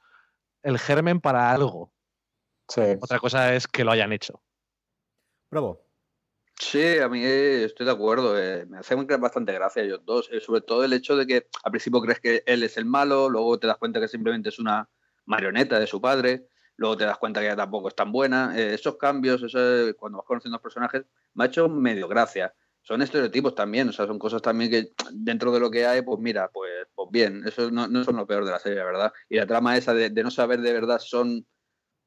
el germen para algo. Sí. Otra cosa es que lo hayan hecho. Bravo. Sí, a mí eh, estoy de acuerdo. Eh, me hace bastante gracia ellos dos. Eh, sobre todo el hecho de que al principio crees que él es el malo, luego te das cuenta que simplemente es una marioneta de su padre, luego te das cuenta que ella tampoco es tan buena. esos cambios, eso, cuando vas conociendo los personajes, me ha hecho medio gracia. Son estereotipos también, o sea, son cosas también que dentro de lo que hay, pues mira, pues, pues bien, eso no, no son lo peor de la serie, la verdad. Y la trama esa de, de no saber de verdad son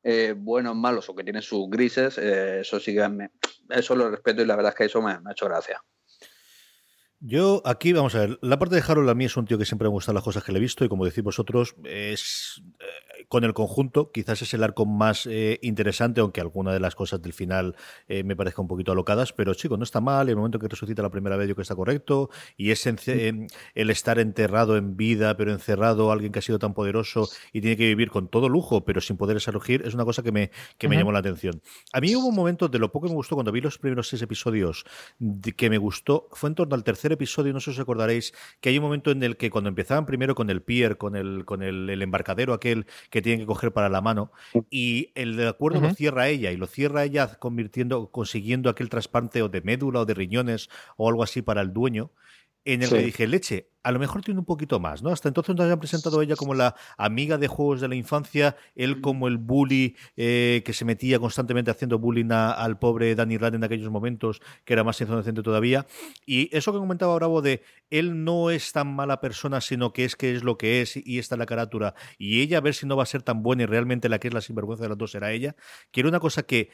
eh, buenos, malos o que tienen sus grises, eh, eso sí que eso lo respeto y la verdad es que eso me, me ha hecho gracia. Yo aquí, vamos a ver, la parte de Harold a mí es un tío que siempre me gustan las cosas que le he visto y como decís vosotros, es eh, con el conjunto, quizás es el arco más eh, interesante, aunque alguna de las cosas del final eh, me parezca un poquito alocadas, pero chico, no está mal, el momento que resucita la primera vez yo que está correcto, y es el estar enterrado en vida, pero encerrado, alguien que ha sido tan poderoso y tiene que vivir con todo lujo, pero sin poder resurgir, es una cosa que me, que me llamó la atención. A mí hubo un momento de lo poco que me gustó cuando vi los primeros seis episodios, que me gustó, fue en torno al tercer episodio, no sé si os acordaréis, que hay un momento en el que cuando empezaban primero con el pier, con el, con el, embarcadero aquel que tienen que coger para la mano, y el de acuerdo lo cierra ella, y lo cierra ella convirtiendo, consiguiendo aquel trasplante o de médula o de riñones o algo así para el dueño. en el que dije, leche, a lo mejor tiene un poquito más, ¿no? Hasta entonces nos habían presentado ella como la amiga de juegos de la infancia, él como el bully eh, que se metía constantemente haciendo bullying al pobre Danny Rand en aquellos momentos, que era más inocente todavía. Y eso que comentaba Bravo de él no es tan mala persona, sino que es que es lo que es y está en la carátula. Y ella a ver si no va a ser tan buena y realmente la que es la sinvergüenza de las dos será ella. Quiero una cosa que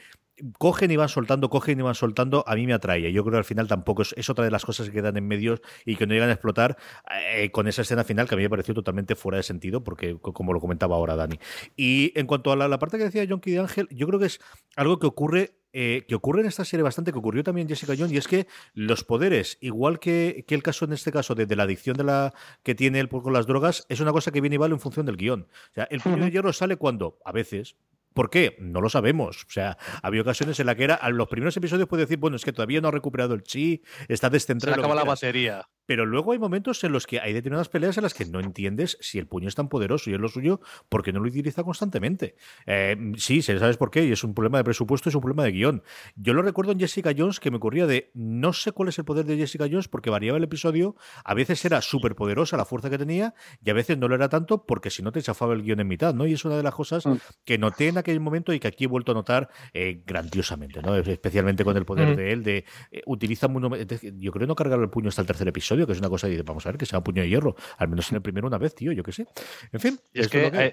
cogen y van soltando, cogen y van soltando, a mí me atrae. Yo creo que al final tampoco es, otra de las cosas que quedan en medios y que no llegan a explotar eh, con esa escena final que a mí me pareció totalmente fuera de sentido, porque como lo comentaba ahora Dani. Y en cuanto a la, parte que decía Jonky de Ángel, yo creo que es algo que ocurre eh, que ocurre en esta serie bastante, que ocurrió también Jessica Jones, y es que los poderes, igual que, que el caso en este caso de, la adicción de la que tiene él con las drogas, es una cosa que viene y vale en función del guion. O sea, el puño de hierro sale cuando, a veces, ¿Por qué? No lo sabemos. O sea, había ocasiones en las que era, a los primeros episodios puede decir, bueno, es que todavía no ha recuperado el chi, está descentrado. Se acaba la batería. Pero luego hay momentos en los que hay determinadas peleas en las que no entiendes si el puño es tan poderoso y es lo suyo porque no lo utiliza constantemente. Eh, sí, sabes por qué, y es un problema de presupuesto, es un problema de guion. Yo lo recuerdo en Jessica Jones que me ocurría de no sé cuál es el poder de Jessica Jones porque variaba el episodio, a veces era súper poderosa la fuerza que tenía y a veces no lo era tanto porque si no te chafaba el guion en mitad, ¿no? Y es una de las cosas mm. que noté en aquel momento y que aquí he vuelto a notar eh, grandiosamente, ¿no? Especialmente con el poder mm. de él, de eh, utiliza yo creo no cargar el puño hasta el tercer episodio, que es una cosa de vamos a ver que sea un puño de hierro, al menos en el primero una vez, tío, yo qué sé. En fin, es que, eh,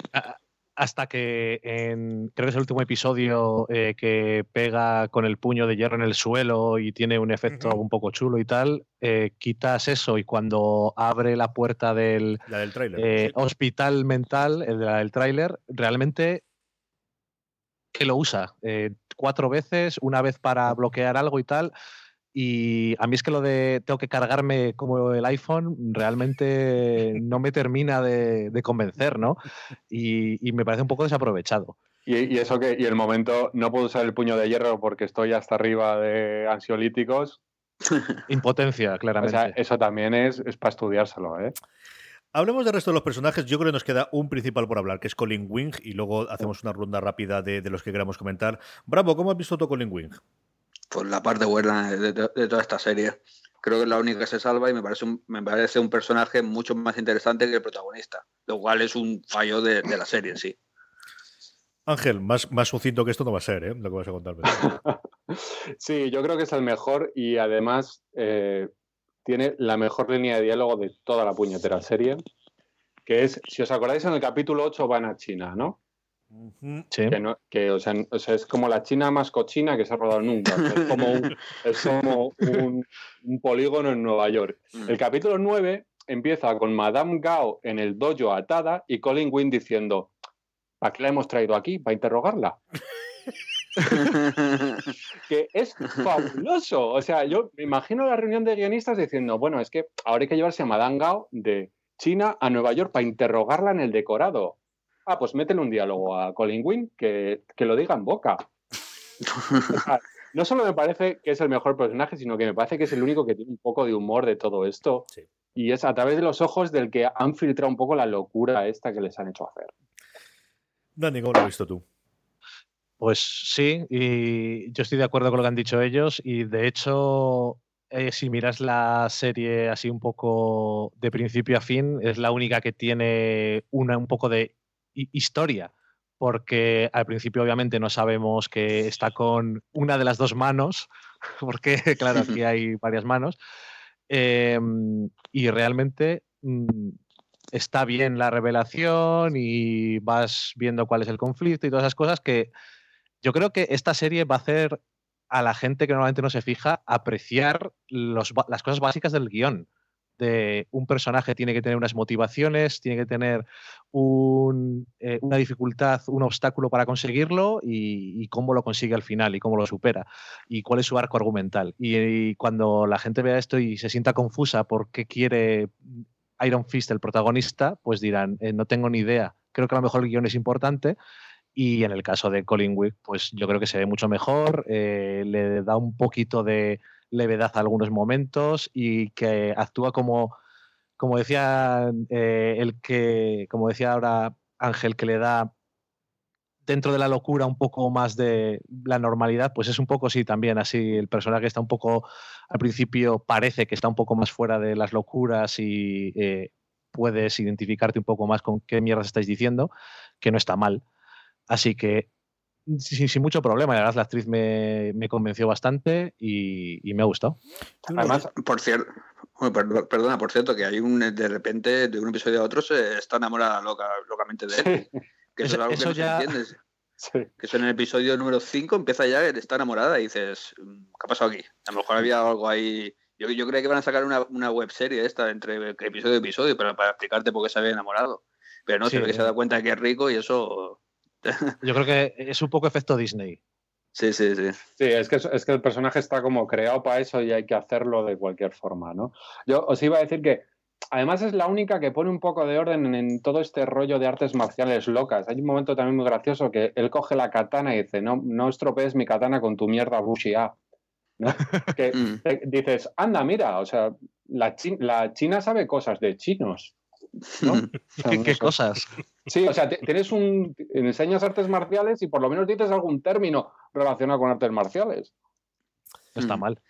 hasta que en, creo que es el último episodio eh, que pega con el puño de hierro en el suelo y tiene un efecto un poco chulo y tal, eh, quitas eso y cuando abre la puerta del, hospital mental, el de la del tráiler, realmente que lo usa cuatro veces, una vez para bloquear algo y tal. Y a mí es que lo de tengo que cargarme como el iPhone realmente no me termina de, convencer, ¿no? Y, me parece un poco desaprovechado. Y, eso que, y el momento, no puedo usar el puño de hierro porque estoy hasta arriba de ansiolíticos. Impotencia, claramente. O sea, eso también es, es para estudiárselo, ¿eh? Hablemos del resto de los personajes. Yo creo que nos queda un principal por hablar, que es Colin Wing, y luego hacemos una ronda rápida de, de los que queramos comentar. Bravo, ¿cómo has visto tú Colin Wing? Pues la parte buena de, toda esta serie. Creo que es la única que se salva y me parece, un, me parece un personaje mucho más interesante que el protagonista, lo cual es un fallo de, la serie en sí. Ángel, más, más sucinto que esto no va a ser, ¿eh? Lo que vas a contar. sí, yo creo que es el mejor y además eh, tiene la mejor línea de diálogo de toda la puñetera serie, que es, si os acordáis, en el capítulo 8 van a China, ¿no? Que, o sea, es como la China más cochina que se ha rodado nunca. Es como, un, polígono en Nueva York. Mm. El capítulo 9 empieza con Madame Gao en el dojo atada y Colin Wynn diciendo: ¿Para qué la hemos traído aquí? ¿Para interrogarla? que es fabuloso. O sea, yo me imagino la reunión de guionistas diciendo: Bueno, es que ahora hay que llevarse a Madame Gao de China a Nueva York para interrogarla en el decorado ah, pues métele un diálogo a Colin Wynn que, lo diga en boca. no solo me parece que es el mejor personaje, sino que me parece que es el único que tiene un poco de humor de todo esto. Y es a través de los ojos del que han filtrado un poco la locura esta que les han hecho hacer. Dani, ¿cómo lo has visto tú? Pues sí, y yo estoy de acuerdo con lo que han dicho ellos. Y de hecho, eh, si miras la serie así un poco de principio a fin, es la única que tiene una, un poco de historia, porque al principio obviamente no sabemos que está con una de las dos manos, porque claro, aquí hay varias manos, em, y realmente mm, está bien la revelación y vas viendo cuál es el conflicto y todas esas cosas que yo creo que esta serie va a hacer a la gente que normalmente no se fija apreciar las cosas básicas del guion de un personaje tiene que tener unas motivaciones, tiene que tener eh, una dificultad, un obstáculo para conseguirlo y, cómo lo consigue al final y cómo lo supera y cuál es su arco argumental. Y, cuando la gente vea esto y se sienta confusa por qué quiere Iron Fist el protagonista, pues dirán, eh, no tengo ni idea, creo que a lo mejor el guion es importante. Y en el caso de Colin Wick, pues yo creo que se ve mucho mejor, eh, le da un poquito de, levedad a algunos momentos y que actúa como, como decía eh, el que, como decía ahora Ángel, que le da dentro de la locura un poco más de la normalidad, pues es un poco sí también así. El personaje está un poco, al principio parece que está un poco más fuera de las locuras y eh, puedes identificarte un poco más con qué mierdas estáis diciendo, que no está mal. Así que sin, mucho problema, la verdad la actriz me, convenció bastante y, me ha gustado. Además, por cierto, perdona, por cierto, que hay un de repente, de un episodio a otro, se está enamorada loca, locamente de él. Que eso, es algo que no ya... Que eso en el episodio número 5 empieza ya, está enamorada y dices, mm, ¿qué ha pasado aquí? A lo mejor había algo ahí. Yo, yo creía que van a sacar una, una web serie esta entre episodio y episodio, pero para explicarte por qué se había enamorado. Pero no, sí, que se da cuenta de que es rico y eso. Yo creo que es un poco efecto Disney. Sí, sí, sí. Sí, es que, es que el personaje está como creado para eso y hay que hacerlo de cualquier forma, ¿no? Yo os iba a decir que además es la única que pone un poco de orden en, todo este rollo de artes marciales locas. Hay un momento también muy gracioso que él coge la katana y dice, no, no estropees mi katana con tu mierda bushia. ¿no? que mm. dices, anda, mira, o sea, la, la China sabe cosas de chinos. ¿No? ¿Qué, cosas? Sí, o sea, tienes un, enseñas artes marciales y por lo menos dices algún término relacionado con artes marciales. No está mm. mal.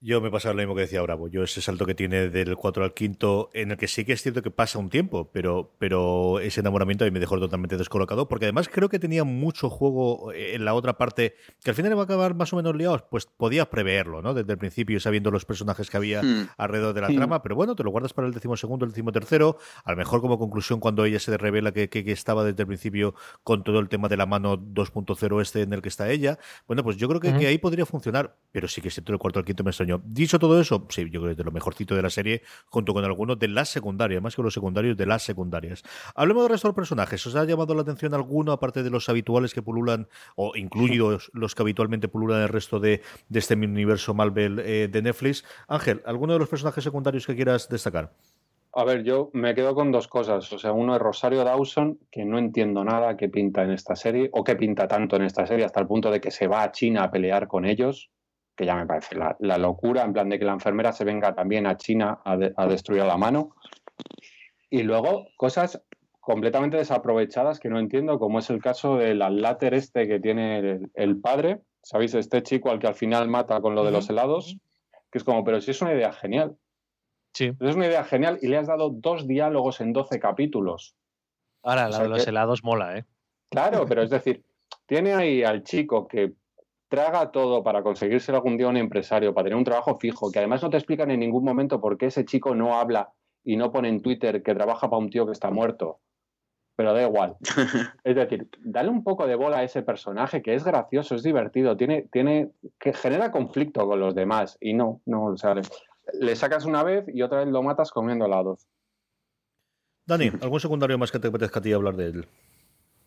Yo me pasa lo mismo que decía Bravo. Yo ese salto que tiene del 4 al 5, en el que sí que es cierto que pasa un tiempo, pero, pero ese enamoramiento ahí me dejó totalmente descolocado, porque además creo que tenía mucho juego en la otra parte, que al final iba a acabar más o menos liados, pues podías preverlo, ¿no? Desde el principio, sabiendo los personajes que había hmm. alrededor de la trama, pero bueno, te lo guardas para el decimosegundo, el decimotercero, a lo mejor como conclusión cuando ella se revela que, que, estaba desde el principio con todo el tema de la mano 2.0 este en el que está ella, bueno, pues yo creo que, que ahí podría funcionar, pero sí que siento el cuarto al quinto me Dicho todo eso, sí, yo creo que es de lo mejorcito de la serie, junto con algunos de las secundarias, más que los secundarios, de las secundarias. Hablemos del resto de los personajes. ¿Os ha llamado la atención alguno, aparte de los habituales que pululan, o incluidos los que habitualmente pululan el resto de, este universo Marvel eh, de Netflix? Ángel, ¿alguno de los personajes secundarios que quieras destacar? A ver, yo me quedo con dos cosas. O sea, uno es Rosario Dawson, que no entiendo nada qué pinta en esta serie, o qué pinta tanto en esta serie, hasta el punto de que se va a China a pelear con ellos que ya me parece la, locura, en plan de que la enfermera se venga también a China a, destruir a la mano. Y luego cosas completamente desaprovechadas que no entiendo, como es el caso del láter este que tiene el, padre, ¿sabéis? Este chico al que al final mata con lo de los helados, que es como, pero si es una idea genial. Sí. Es una idea genial y le has dado dos diálogos en 12 capítulos. Ahora, la de los helados mola, ¿eh? Claro, pero es decir, tiene ahí al chico que traga todo para conseguirse algún día un empresario, para tener un trabajo fijo, que además no te explican en ningún momento por qué ese chico no habla y no pone en Twitter que trabaja para un tío que está muerto. Pero da igual. es decir, dale un poco de bola a ese personaje que es gracioso, es divertido, tiene, tiene, que genera conflicto con los demás. Y no, no, o sea, le, sacas una vez y otra vez lo matas comiendo helados. Dani, ¿algún secundario más que te apetezca a ti hablar de él?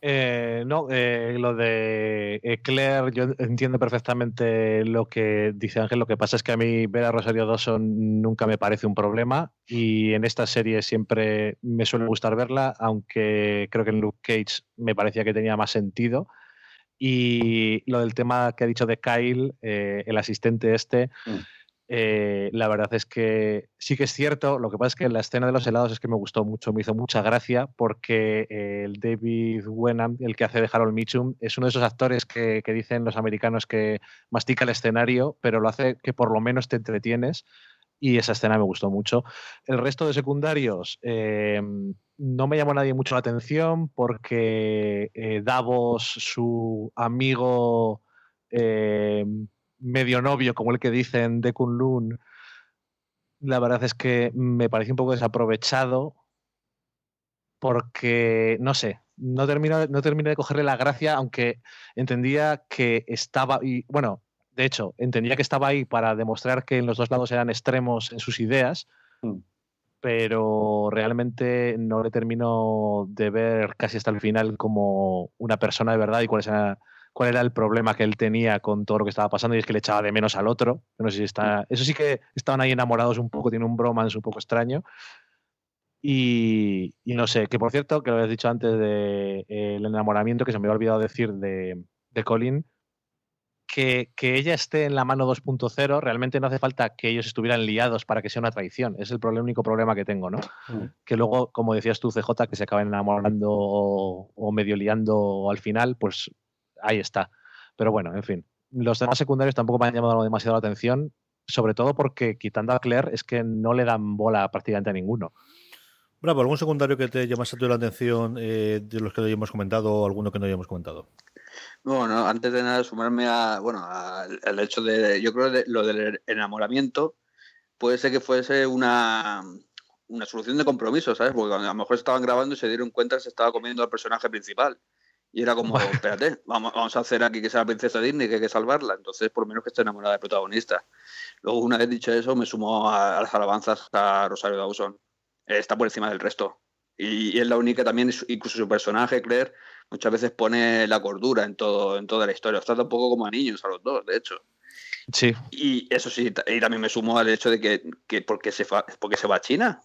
Eh, no, eh, lo de eh, Claire, yo entiendo perfectamente lo que dice Ángel. Lo que pasa es que a mí ver a Rosario Dawson nunca me parece un problema y en esta serie siempre me suele gustar verla, aunque creo que en Luke Cage me parecía que tenía más sentido. Y lo del tema que ha dicho de Kyle, el asistente este. Mm. Eh, la verdad es que sí que es cierto. Lo que pasa es que la escena de los helados es que me gustó mucho, me hizo mucha gracia, porque el David Wenham, el que hace de Harold Mitchum, es uno de esos actores que, dicen los americanos que mastica el escenario, pero lo hace que por lo menos te entretienes. Y esa escena me gustó mucho. El resto de secundarios eh, no me llamó nadie mucho la atención porque eh, Davos, su amigo medio novio, como el que dicen de Kunlun, la verdad es que me pareció un poco desaprovechado porque, no sé, no termino, no de cogerle la gracia, aunque entendía que estaba, y bueno, de hecho, entendía que estaba ahí para demostrar que en los dos lados eran extremos en sus ideas, mm. pero realmente no le termino de ver casi hasta el final como una persona de verdad y cuál es cuál era el problema que él tenía con todo lo que estaba pasando y es que le echaba de menos al otro. No sé si está, eso sí que estaban ahí enamorados un poco, tiene un bromance un poco extraño. Y, no sé, que por cierto, que lo habías dicho antes del de, el enamoramiento, que se me había olvidado decir de, de Colin, que, que ella esté en la mano 2.0, realmente no hace falta que ellos estuvieran liados para que sea una traición. Es el, problema, único problema que tengo, ¿no? Que luego, como decías tú, CJ, que se acaban enamorando o, o medio liando al final, pues ahí está. Pero bueno, en fin. Los demás secundarios tampoco me han llamado demasiado la atención, sobre todo porque quitando a Claire es que no le dan bola prácticamente a ninguno. Bravo, ¿algún secundario que te llamase la atención eh, de los que no hayamos comentado o alguno que no hayamos comentado? Bueno, antes de nada, sumarme a, bueno, al hecho de, yo creo que lo del enamoramiento puede ser que fuese una, una solución de compromiso, ¿sabes? Porque a lo mejor estaban grabando y se dieron cuenta que se estaba comiendo al personaje principal. Y era como, espérate, vamos, vamos a hacer aquí que sea la princesa Disney, que hay que salvarla. Entonces, por menos que esté enamorada del protagonista. Luego, una vez dicho eso, me sumo a, a las alabanzas a Rosario Dawson está por encima del resto. Y, es la única también, incluso su personaje, Claire, muchas veces pone la cordura en todo en toda la historia. Os trata un poco como a niños, a los dos, de hecho. Sí. Y eso sí, y también me sumo al hecho de que, que porque, se va, porque se va a China.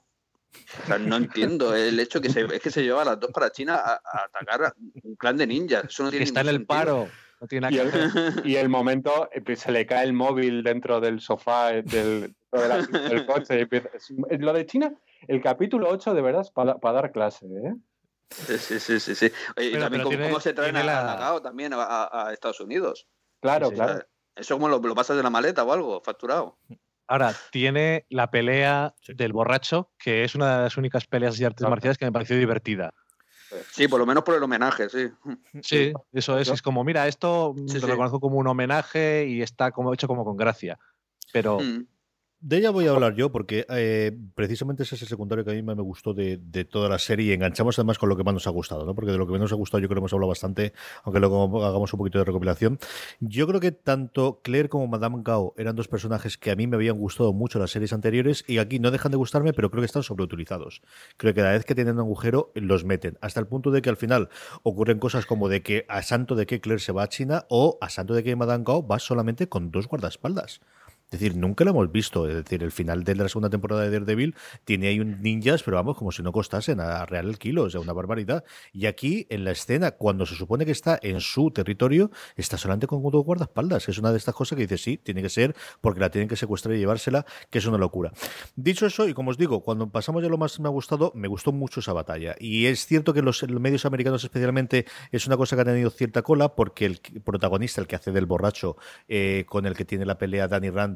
O sea, no entiendo el hecho que se, es que se lleva a las dos para China a, a atacar a un clan de ninjas. Eso no tiene Está en el sentido. paro. No tiene Y nada que ver. el, y el momento, eh, pues, se le cae el móvil dentro del sofá eh, del, del, coche. y lo de China, el capítulo 8 de verdad es para dar clase. ¿eh? Sí, sí, sí, sí. sí. Oye, y también cómo, tiene- cómo se traen a, la- a Nagao también a, a- a Estados Unidos. Claro, sí. claro. Eso como lo, lo pasas de la maleta o algo, facturado. Ahora, tiene la pelea Sí. del borracho, que es una de las únicas peleas de artes Claro. marciales que me pareció divertida. Sí, por lo menos por el homenaje, sí. Sí, eso es. Es como, mira, esto mm, Sí, lo sí. reconozco como un homenaje y está como hecho como con gracia. Pero Mm. De ella voy a hablar yo porque eh, precisamente ese es el secundario que a mí me gustó de, toda la serie y enganchamos además con lo que más nos ha gustado, ¿no? Porque de lo que más nos ha gustado yo creo que hemos hablado bastante, aunque luego hagamos un poquito de recopilación. Yo creo que tanto Claire como Madame Gao eran dos personajes que a mí me habían gustado mucho las series anteriores y aquí no dejan de gustarme, pero creo que están sobreutilizados. Creo que cada vez que tienen un agujero los meten, hasta el punto de que al final ocurren cosas como de que a santo de que Claire se va a China o a santo de que Madame Gao va solamente con dos guardaespaldas. Es decir, nunca lo hemos visto. Es decir, el final de la segunda temporada de Daredevil tiene ahí un ninjas, pero vamos, como si no costasen a real el kilo, o sea, una barbaridad. Y aquí, en la escena, cuando se supone que está en su territorio, está solamente con dos guardaespaldas. Es una de estas cosas que dice, sí, tiene que ser, porque la tienen que secuestrar y llevársela, que es una locura. Dicho eso, y como os digo, cuando pasamos ya lo más me ha gustado, me gustó mucho esa batalla. Y es cierto que los, los medios americanos especialmente es una cosa que ha tenido cierta cola, porque el protagonista, el que hace del borracho, eh, con el que tiene la pelea Danny Rand,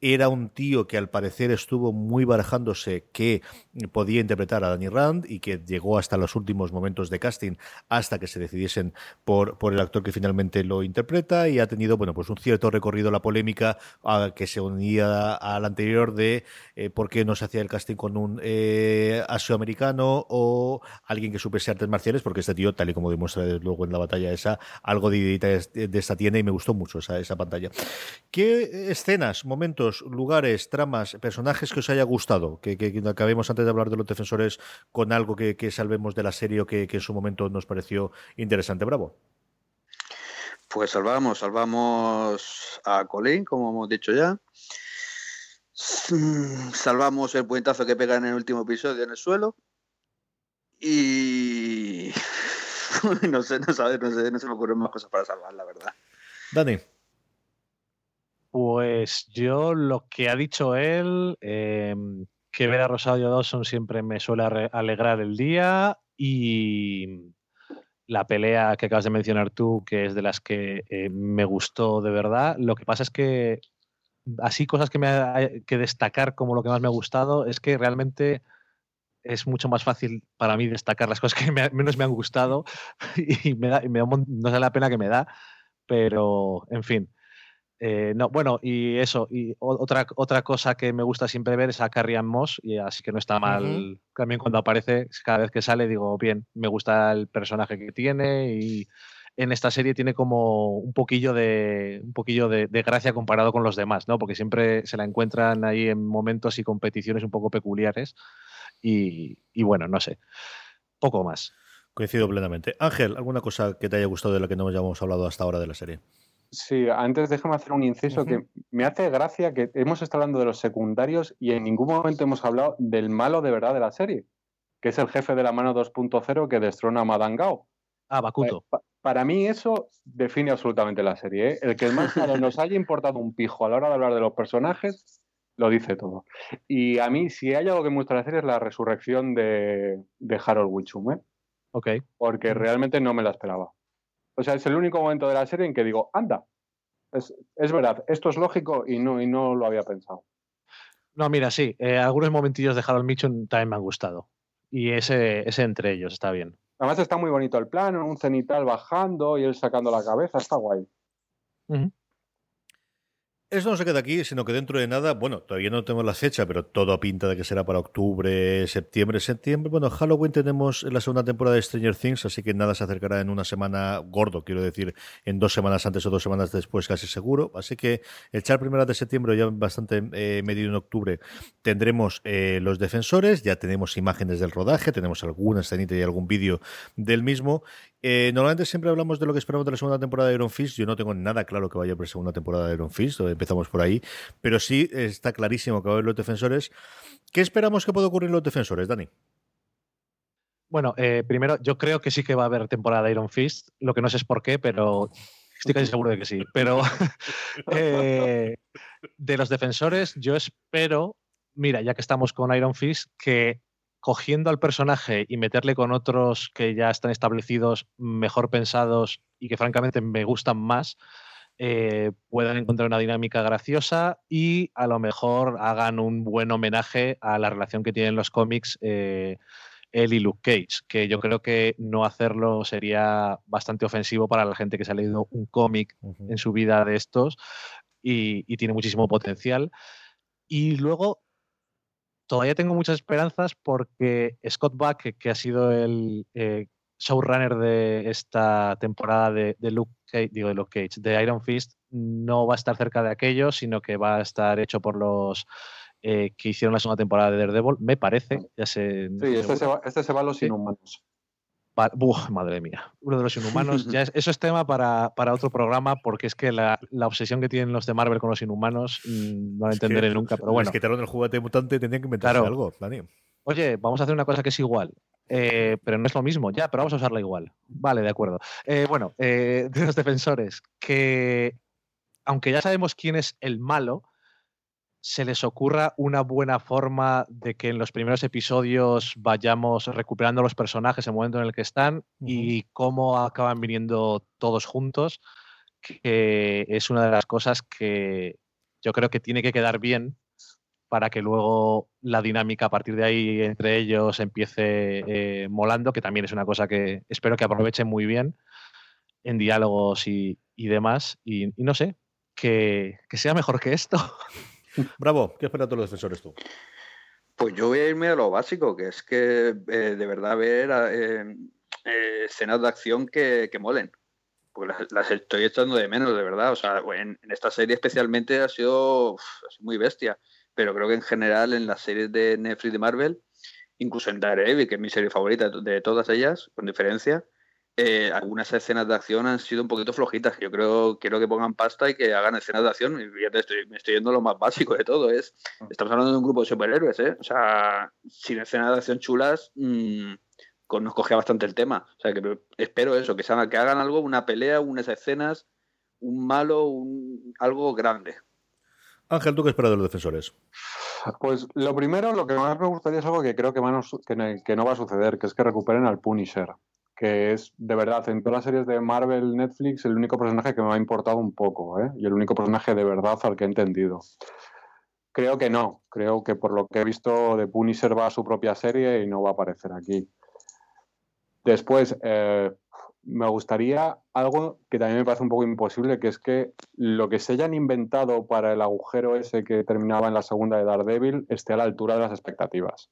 era un tío que al parecer estuvo muy barajándose que podía interpretar a Danny Rand y que llegó hasta los últimos momentos de casting hasta que se decidiesen por, por el actor que finalmente lo interpreta y ha tenido bueno pues un cierto recorrido la polémica que se unía al anterior de eh, por qué no se hacía el casting con un eh, asioamericano o alguien que supiese artes marciales porque este tío tal y como demuestra luego en la batalla esa algo de idea de esta tiene y me gustó mucho esa, esa pantalla. ¿qué escenas, momentos lugares, tramas, personajes que os haya gustado, que, que, que acabemos antes de hablar de los defensores con algo que, que salvemos de la serie o que, en su momento nos pareció interesante. Bravo. Pues salvamos, salvamos a Colin, como hemos dicho ya. Salvamos el puentazo que pega en el último episodio en el suelo. Y no sé, no sabes, no sé, no se me ocurren más cosas para salvar, la verdad. Dani. Pues yo lo que ha dicho él, eh, que ver a Rosario Dawson siempre me suele alegrar el día y la pelea que acabas de mencionar tú, que es de las que eh, me gustó de verdad. Lo que pasa es que así cosas que me hay que destacar como lo que más me ha gustado es que realmente es mucho más fácil para mí destacar las cosas que me, menos me han gustado y me da, me da no sé la pena que me da, pero en fin. Eh, no, bueno, y eso, y otra, otra cosa que me gusta siempre ver es a Carrie Ann Moss, y así que no está mal. Uh -huh. También cuando aparece, cada vez que sale, digo, bien, me gusta el personaje que tiene y en esta serie tiene como un poquillo de un poquillo de, de, gracia comparado con los demás, ¿no? Porque siempre se la encuentran ahí en momentos y competiciones un poco peculiares. Y, y bueno, no sé, poco más. Coincido plenamente. Ángel, ¿alguna cosa que te haya gustado de la que no hayamos hablado hasta ahora de la serie? Sí, antes déjame hacer un inciso uh -huh. que me hace gracia que hemos estado hablando de los secundarios y en ningún momento hemos hablado del malo de verdad de la serie, que es el jefe de la mano 2.0 que destrona a Madame Gao. Ah, Bakuto. Eh, para mí eso define absolutamente la serie. ¿eh? El que más nos haya importado un pijo a la hora de hablar de los personajes, lo dice todo. Y a mí, si hay algo que muestra la serie, es la resurrección de, Harold Wichum. ¿eh? Ok. Porque realmente no me la esperaba. O sea, es el único momento de la serie en que digo, anda, es, verdad, esto es lógico y no, y no lo había pensado. No, mira, sí, eh, algunos momentillos de Harold Mitchum también me han gustado. Y ese, ese entre ellos está bien. Además está muy bonito el plano, un cenital bajando y él sacando la cabeza, está guay. Eso no se queda aquí, sino que dentro de nada, bueno, todavía no tenemos la fecha, pero todo pinta de que será para octubre, septiembre, septiembre. Bueno, Halloween tenemos la segunda temporada de Stranger Things, así que nada se acercará en una semana gordo, quiero decir, en dos semanas antes o dos semanas después, casi seguro. Así que el char primera de septiembre, ya bastante eh, medido en octubre, tendremos eh, los defensores, ya tenemos imágenes del rodaje, tenemos alguna escenita y algún vídeo del mismo. Eh, normalmente siempre hablamos de lo que esperamos de la segunda temporada de Iron Fist. Yo no tengo nada claro que vaya por segunda temporada de Iron Fist, empezamos por ahí, pero sí está clarísimo que va a haber los defensores. ¿Qué esperamos que pueda ocurrir en los defensores, Dani? Bueno, eh, primero, yo creo que sí que va a haber temporada de Iron Fist. Lo que no sé es por qué, pero estoy casi seguro de que sí. Pero eh, de los defensores, yo espero, mira, ya que estamos con Iron Fist, que cogiendo al personaje y meterle con otros que ya están establecidos, mejor pensados y que francamente me gustan más, eh, puedan encontrar una dinámica graciosa y a lo mejor hagan un buen homenaje a la relación que tienen los cómics eh, él y Luke Cage, que yo creo que no hacerlo sería bastante ofensivo para la gente que se ha leído un cómic en su vida de estos y, y tiene muchísimo potencial. Y luego todavía tengo muchas esperanzas porque Scott Buck, que ha sido el eh, showrunner de esta temporada de, Luke Cage, digo de Luke Cage, de Iron Fist, no va a estar cerca de aquello, sino que va a estar hecho por los eh, que hicieron la segunda temporada de Daredevil, me parece. Ya sé, sí, este se, va, este se, va, a los inhumanos madre mía, uno de los inhumanos. ya eso es tema para, otro programa, porque es que la, obsesión que tienen los de Marvel con los inhumanos mm, no la entenderé nunca. Pero bueno. Les quitaron el juguete mutante tendrían que inventar algo, Dani. Oye, vamos a hacer una cosa que es igual. Eh, pero no es lo mismo, ya, pero vamos a usarla igual. Vale, de acuerdo. Eh, bueno, eh, de los defensores, que aunque ya sabemos quién es el malo, se les ocurra una buena forma de que en los primeros episodios vayamos recuperando los personajes en el momento en el que están y cómo acaban viniendo todos juntos, que es una de las cosas que yo creo que tiene que quedar bien para que luego la dinámica a partir de ahí entre ellos empiece eh, molando, que también es una cosa que espero que aprovechen muy bien en diálogos y, demás. Y, no sé, que, que sea mejor que esto. Bravo, ¿qué esperas de los defensores tú? Pues yo voy a irme a lo básico, que es que eh, de verdad ver eh, eh, escenas de acción que, molen. Porque las, estoy echando de menos, de verdad. O sea, en, esta serie especialmente ha sido, muy bestia. Pero creo que en general en las series de Netflix de Marvel, incluso en Daredevil, que es mi serie favorita de todas ellas, con diferencia, eh, algunas escenas de acción han sido un poquito flojitas. Yo creo quiero que pongan pasta y que hagan escenas de acción. Y fíjate, estoy, me estoy yendo lo más básico de todo. Es, estamos hablando de un grupo de superhéroes, ¿eh? O sea, sin escenas de acción chulas, mmm, nos cogía bastante el tema. O sea, que espero eso, que, que hagan algo, una pelea, unas escenas, un malo, un, algo grande. Ángel, ¿tú qué esperas de los defensores? Pues lo primero, lo que más me gustaría es algo que creo que, que no va a suceder, que es que recuperen al Punisher que es de verdad en todas las series de Marvel, Netflix, el único personaje que me ha importado un poco, ¿eh? y el único personaje de verdad al que he entendido. Creo que no, creo que por lo que he visto de Punisher va a su propia serie y no va a aparecer aquí. Después, eh, me gustaría algo que también me parece un poco imposible, que es que lo que se hayan inventado para el agujero ese que terminaba en la segunda de Daredevil esté a la altura de las expectativas.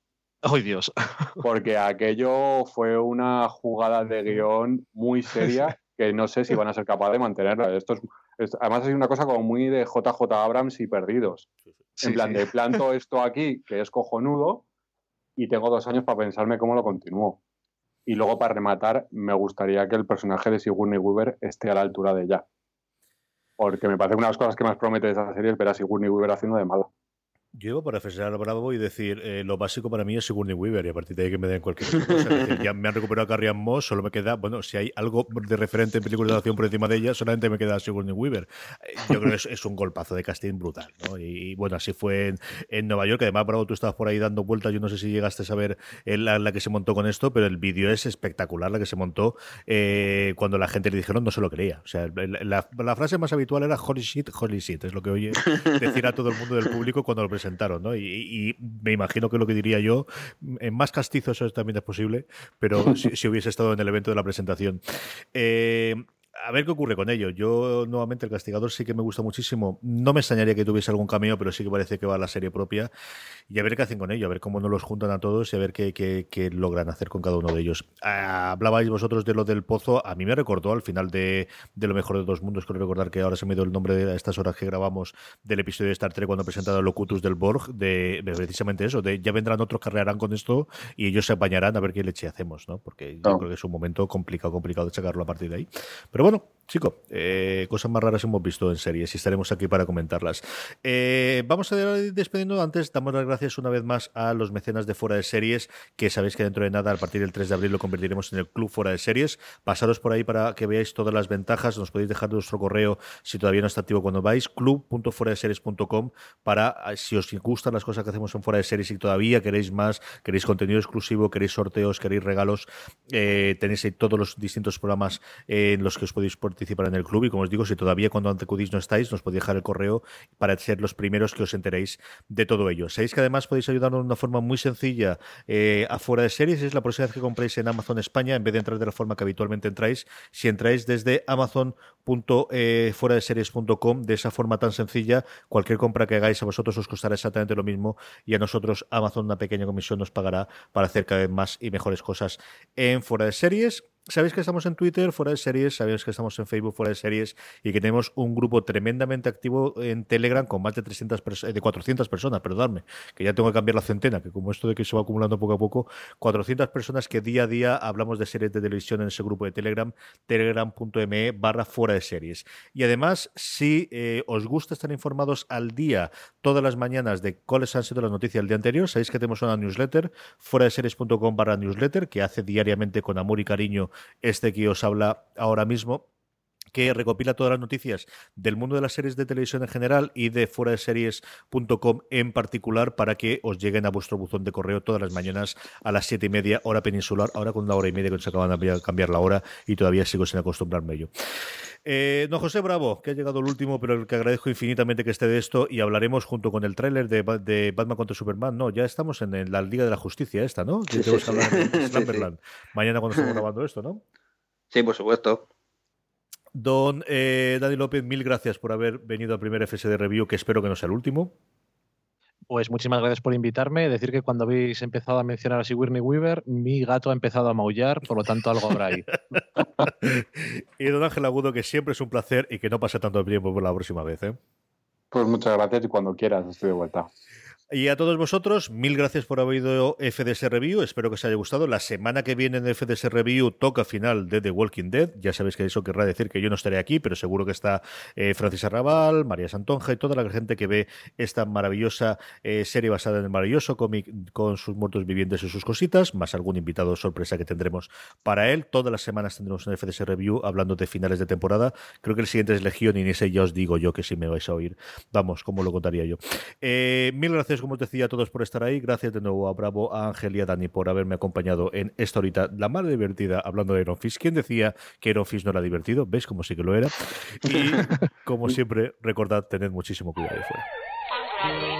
¡Ay, Dios! Porque aquello fue una jugada de guion muy seria que no sé si van a ser capaces de mantenerla. Esto es, además, es una cosa como muy de JJ Abrams y perdidos. en plan, de planto esto aquí, que es cojonudo, y tengo dos años para pensarme cómo lo continúo. Y luego, para rematar, me gustaría que el personaje de Sigourney Weaver esté a la altura de ella. Porque me parece que una de las cosas que más promete de esa serie es ver a Sigourney Weaver haciendo de mala. Yo iba para festejar al Bravo y decir, eh, lo básico para mí es Sigourney Weaver y a partir de ahí que me den cualquier cosa. ya me han recuperado a Carrie Moss, solo me queda, bueno, si hay algo de referente en películas de acción por encima de ella, solamente me queda Sigourney Weaver. Eh, yo creo que es, un golpazo de casting brutal, ¿no? Y, bueno, así fue en, Nueva York, además, Bravo, tú estabas por ahí dando vueltas, yo no sé si llegaste a saber la, la que se montó con esto, pero el vídeo es espectacular, la que se montó eh, cuando la gente le dijeron no se lo creía. O sea, la, la, frase más habitual era holy shit, holy shit, es lo que oye decir a todo el mundo del público cuando lo presentaron, ¿no? Y, y, me imagino que lo que diría yo, en más castizo eso también es posible, pero si, si, hubiese estado en el evento de la presentación. Eh, a ver qué ocurre con ello. Yo, nuevamente, el castigador sí que me gusta muchísimo. No me extrañaría que tuviese algún cameo, pero sí que parece que va a la serie propia. Y a ver qué hacen con ello, a ver cómo no los juntan a todos y a ver qué, qué, logran hacer con cada uno de ellos. Ah, hablabais vosotros de lo del pozo. A mí me recordó al final de, de, Lo mejor de dos mundos. Quiero recordar que ahora se me dio el nombre de estas horas que grabamos del episodio de Star Trek cuando presentaron Locutus del Borg. De, precisamente eso, de ya vendrán otros que arrearán con esto y ellos se apañarán a ver qué leche hacemos, ¿no? Porque yo creo que es un momento complicado, complicado de sacarlo a partir de ahí. Pero bueno, Chico, eh, cosas más raras hemos visto en series y estaremos aquí para comentarlas. Eh, vamos a ir despidiendo. Antes, damos las gracias una vez más a los mecenas de Fuera de Series, que sabéis que dentro de nada, a partir del 3 de abril, lo convertiremos en el Club Fuera de Series. Pasaros por ahí para que veáis todas las ventajas. Nos podéis dejar nuestro correo si todavía no está activo cuando vais, club.fueradeseries.com para ah, si os gustan las cosas que hacemos en Fuera de Series y todavía queréis más, queréis contenido exclusivo, queréis sorteos, queréis regalos, eh, tenéis ahí todos los distintos programas en los que os podéis participar en el club y como os digo, si todavía cuando antecudís no estáis, nos podéis dejar el correo para ser los primeros que os enteréis de todo ello. Sabéis que además podéis ayudarnos de una forma muy sencilla eh, afuera de series, es la próxima vez que compréis en Amazon España, en vez de entrar de la forma que habitualmente entráis, si entráis desde amazon.fueradeseries.com, de esa forma tan sencilla, cualquier compra que hagáis a vosotros os costará exactamente lo mismo y a nosotros Amazon una pequeña comisión nos pagará para hacer cada vez más y mejores cosas en fuera de series. Sabéis que estamos en Twitter, fuera de series, sabéis que estamos en Facebook, fuera de series, y que tenemos un grupo tremendamente activo en Telegram con más de 300 eh, de 400 personas, perdonadme, que ya tengo que cambiar la centena, que como esto de que se va acumulando poco a poco, 400 personas que día a día hablamos de series de televisión en ese grupo de Telegram, telegram.me barra fuera de series. Y además, si eh, os gusta estar informados al día, todas las mañanas, de cuáles han sido las noticias del día anterior, sabéis que tenemos una newsletter, fuera de series.com barra newsletter, que hace diariamente con amor y cariño este que os habla ahora mismo que recopila todas las noticias del mundo de las series de televisión en general y de fuera de series.com en particular para que os lleguen a vuestro buzón de correo todas las mañanas a las siete y media hora peninsular, ahora con una hora y media que se acaban de cambiar la hora y todavía sigo sin acostumbrarme a ello. Eh, don José Bravo, que ha llegado el último, pero el que agradezco infinitamente que esté de esto y hablaremos junto con el tráiler de, Batman contra Superman. No, ya estamos en, la Liga de la Justicia esta, ¿no? Mañana cuando estemos grabando esto, ¿no? Sí, por supuesto. Don eh, Dani López, mil gracias por haber venido al primer FSD Review, que espero que no sea el último. Pues muchísimas gracias por invitarme. Decir que cuando habéis empezado a mencionar a Sigourney Weaver, mi gato ha empezado a maullar, por lo tanto algo habrá ahí. y don Ángel Agudo, que siempre es un placer y que no pase tanto tiempo por la próxima vez. ¿eh? Pues muchas gracias y cuando quieras estoy de vuelta. Y a todos vosotros, mil gracias por haber ido FDS Review. Espero que os haya gustado. La semana que viene en FDS Review toca final de The Walking Dead. Ya sabéis que eso querrá decir que yo no estaré aquí, pero seguro que está eh, Francis Arrabal, María Santonja y toda la gente que ve esta maravillosa eh, serie basada en el maravilloso cómic con sus muertos vivientes y sus cositas, más algún invitado sorpresa que tendremos para él. Todas las semanas tendremos un FDS Review hablando de finales de temporada. Creo que el siguiente es Legión y en ese ya os digo yo que si me vais a oír. Vamos, como lo contaría yo. Eh, mil gracias como os decía, a todos por estar ahí. Gracias de nuevo a Bravo, a Ángel y a Dani por haberme acompañado en esta horita, la más divertida, hablando de Iron Fist. ¿Quién decía que Iron Fist no era divertido? ¿Ves como sí que lo era? Y como siempre, recordad, tened muchísimo cuidado fuera.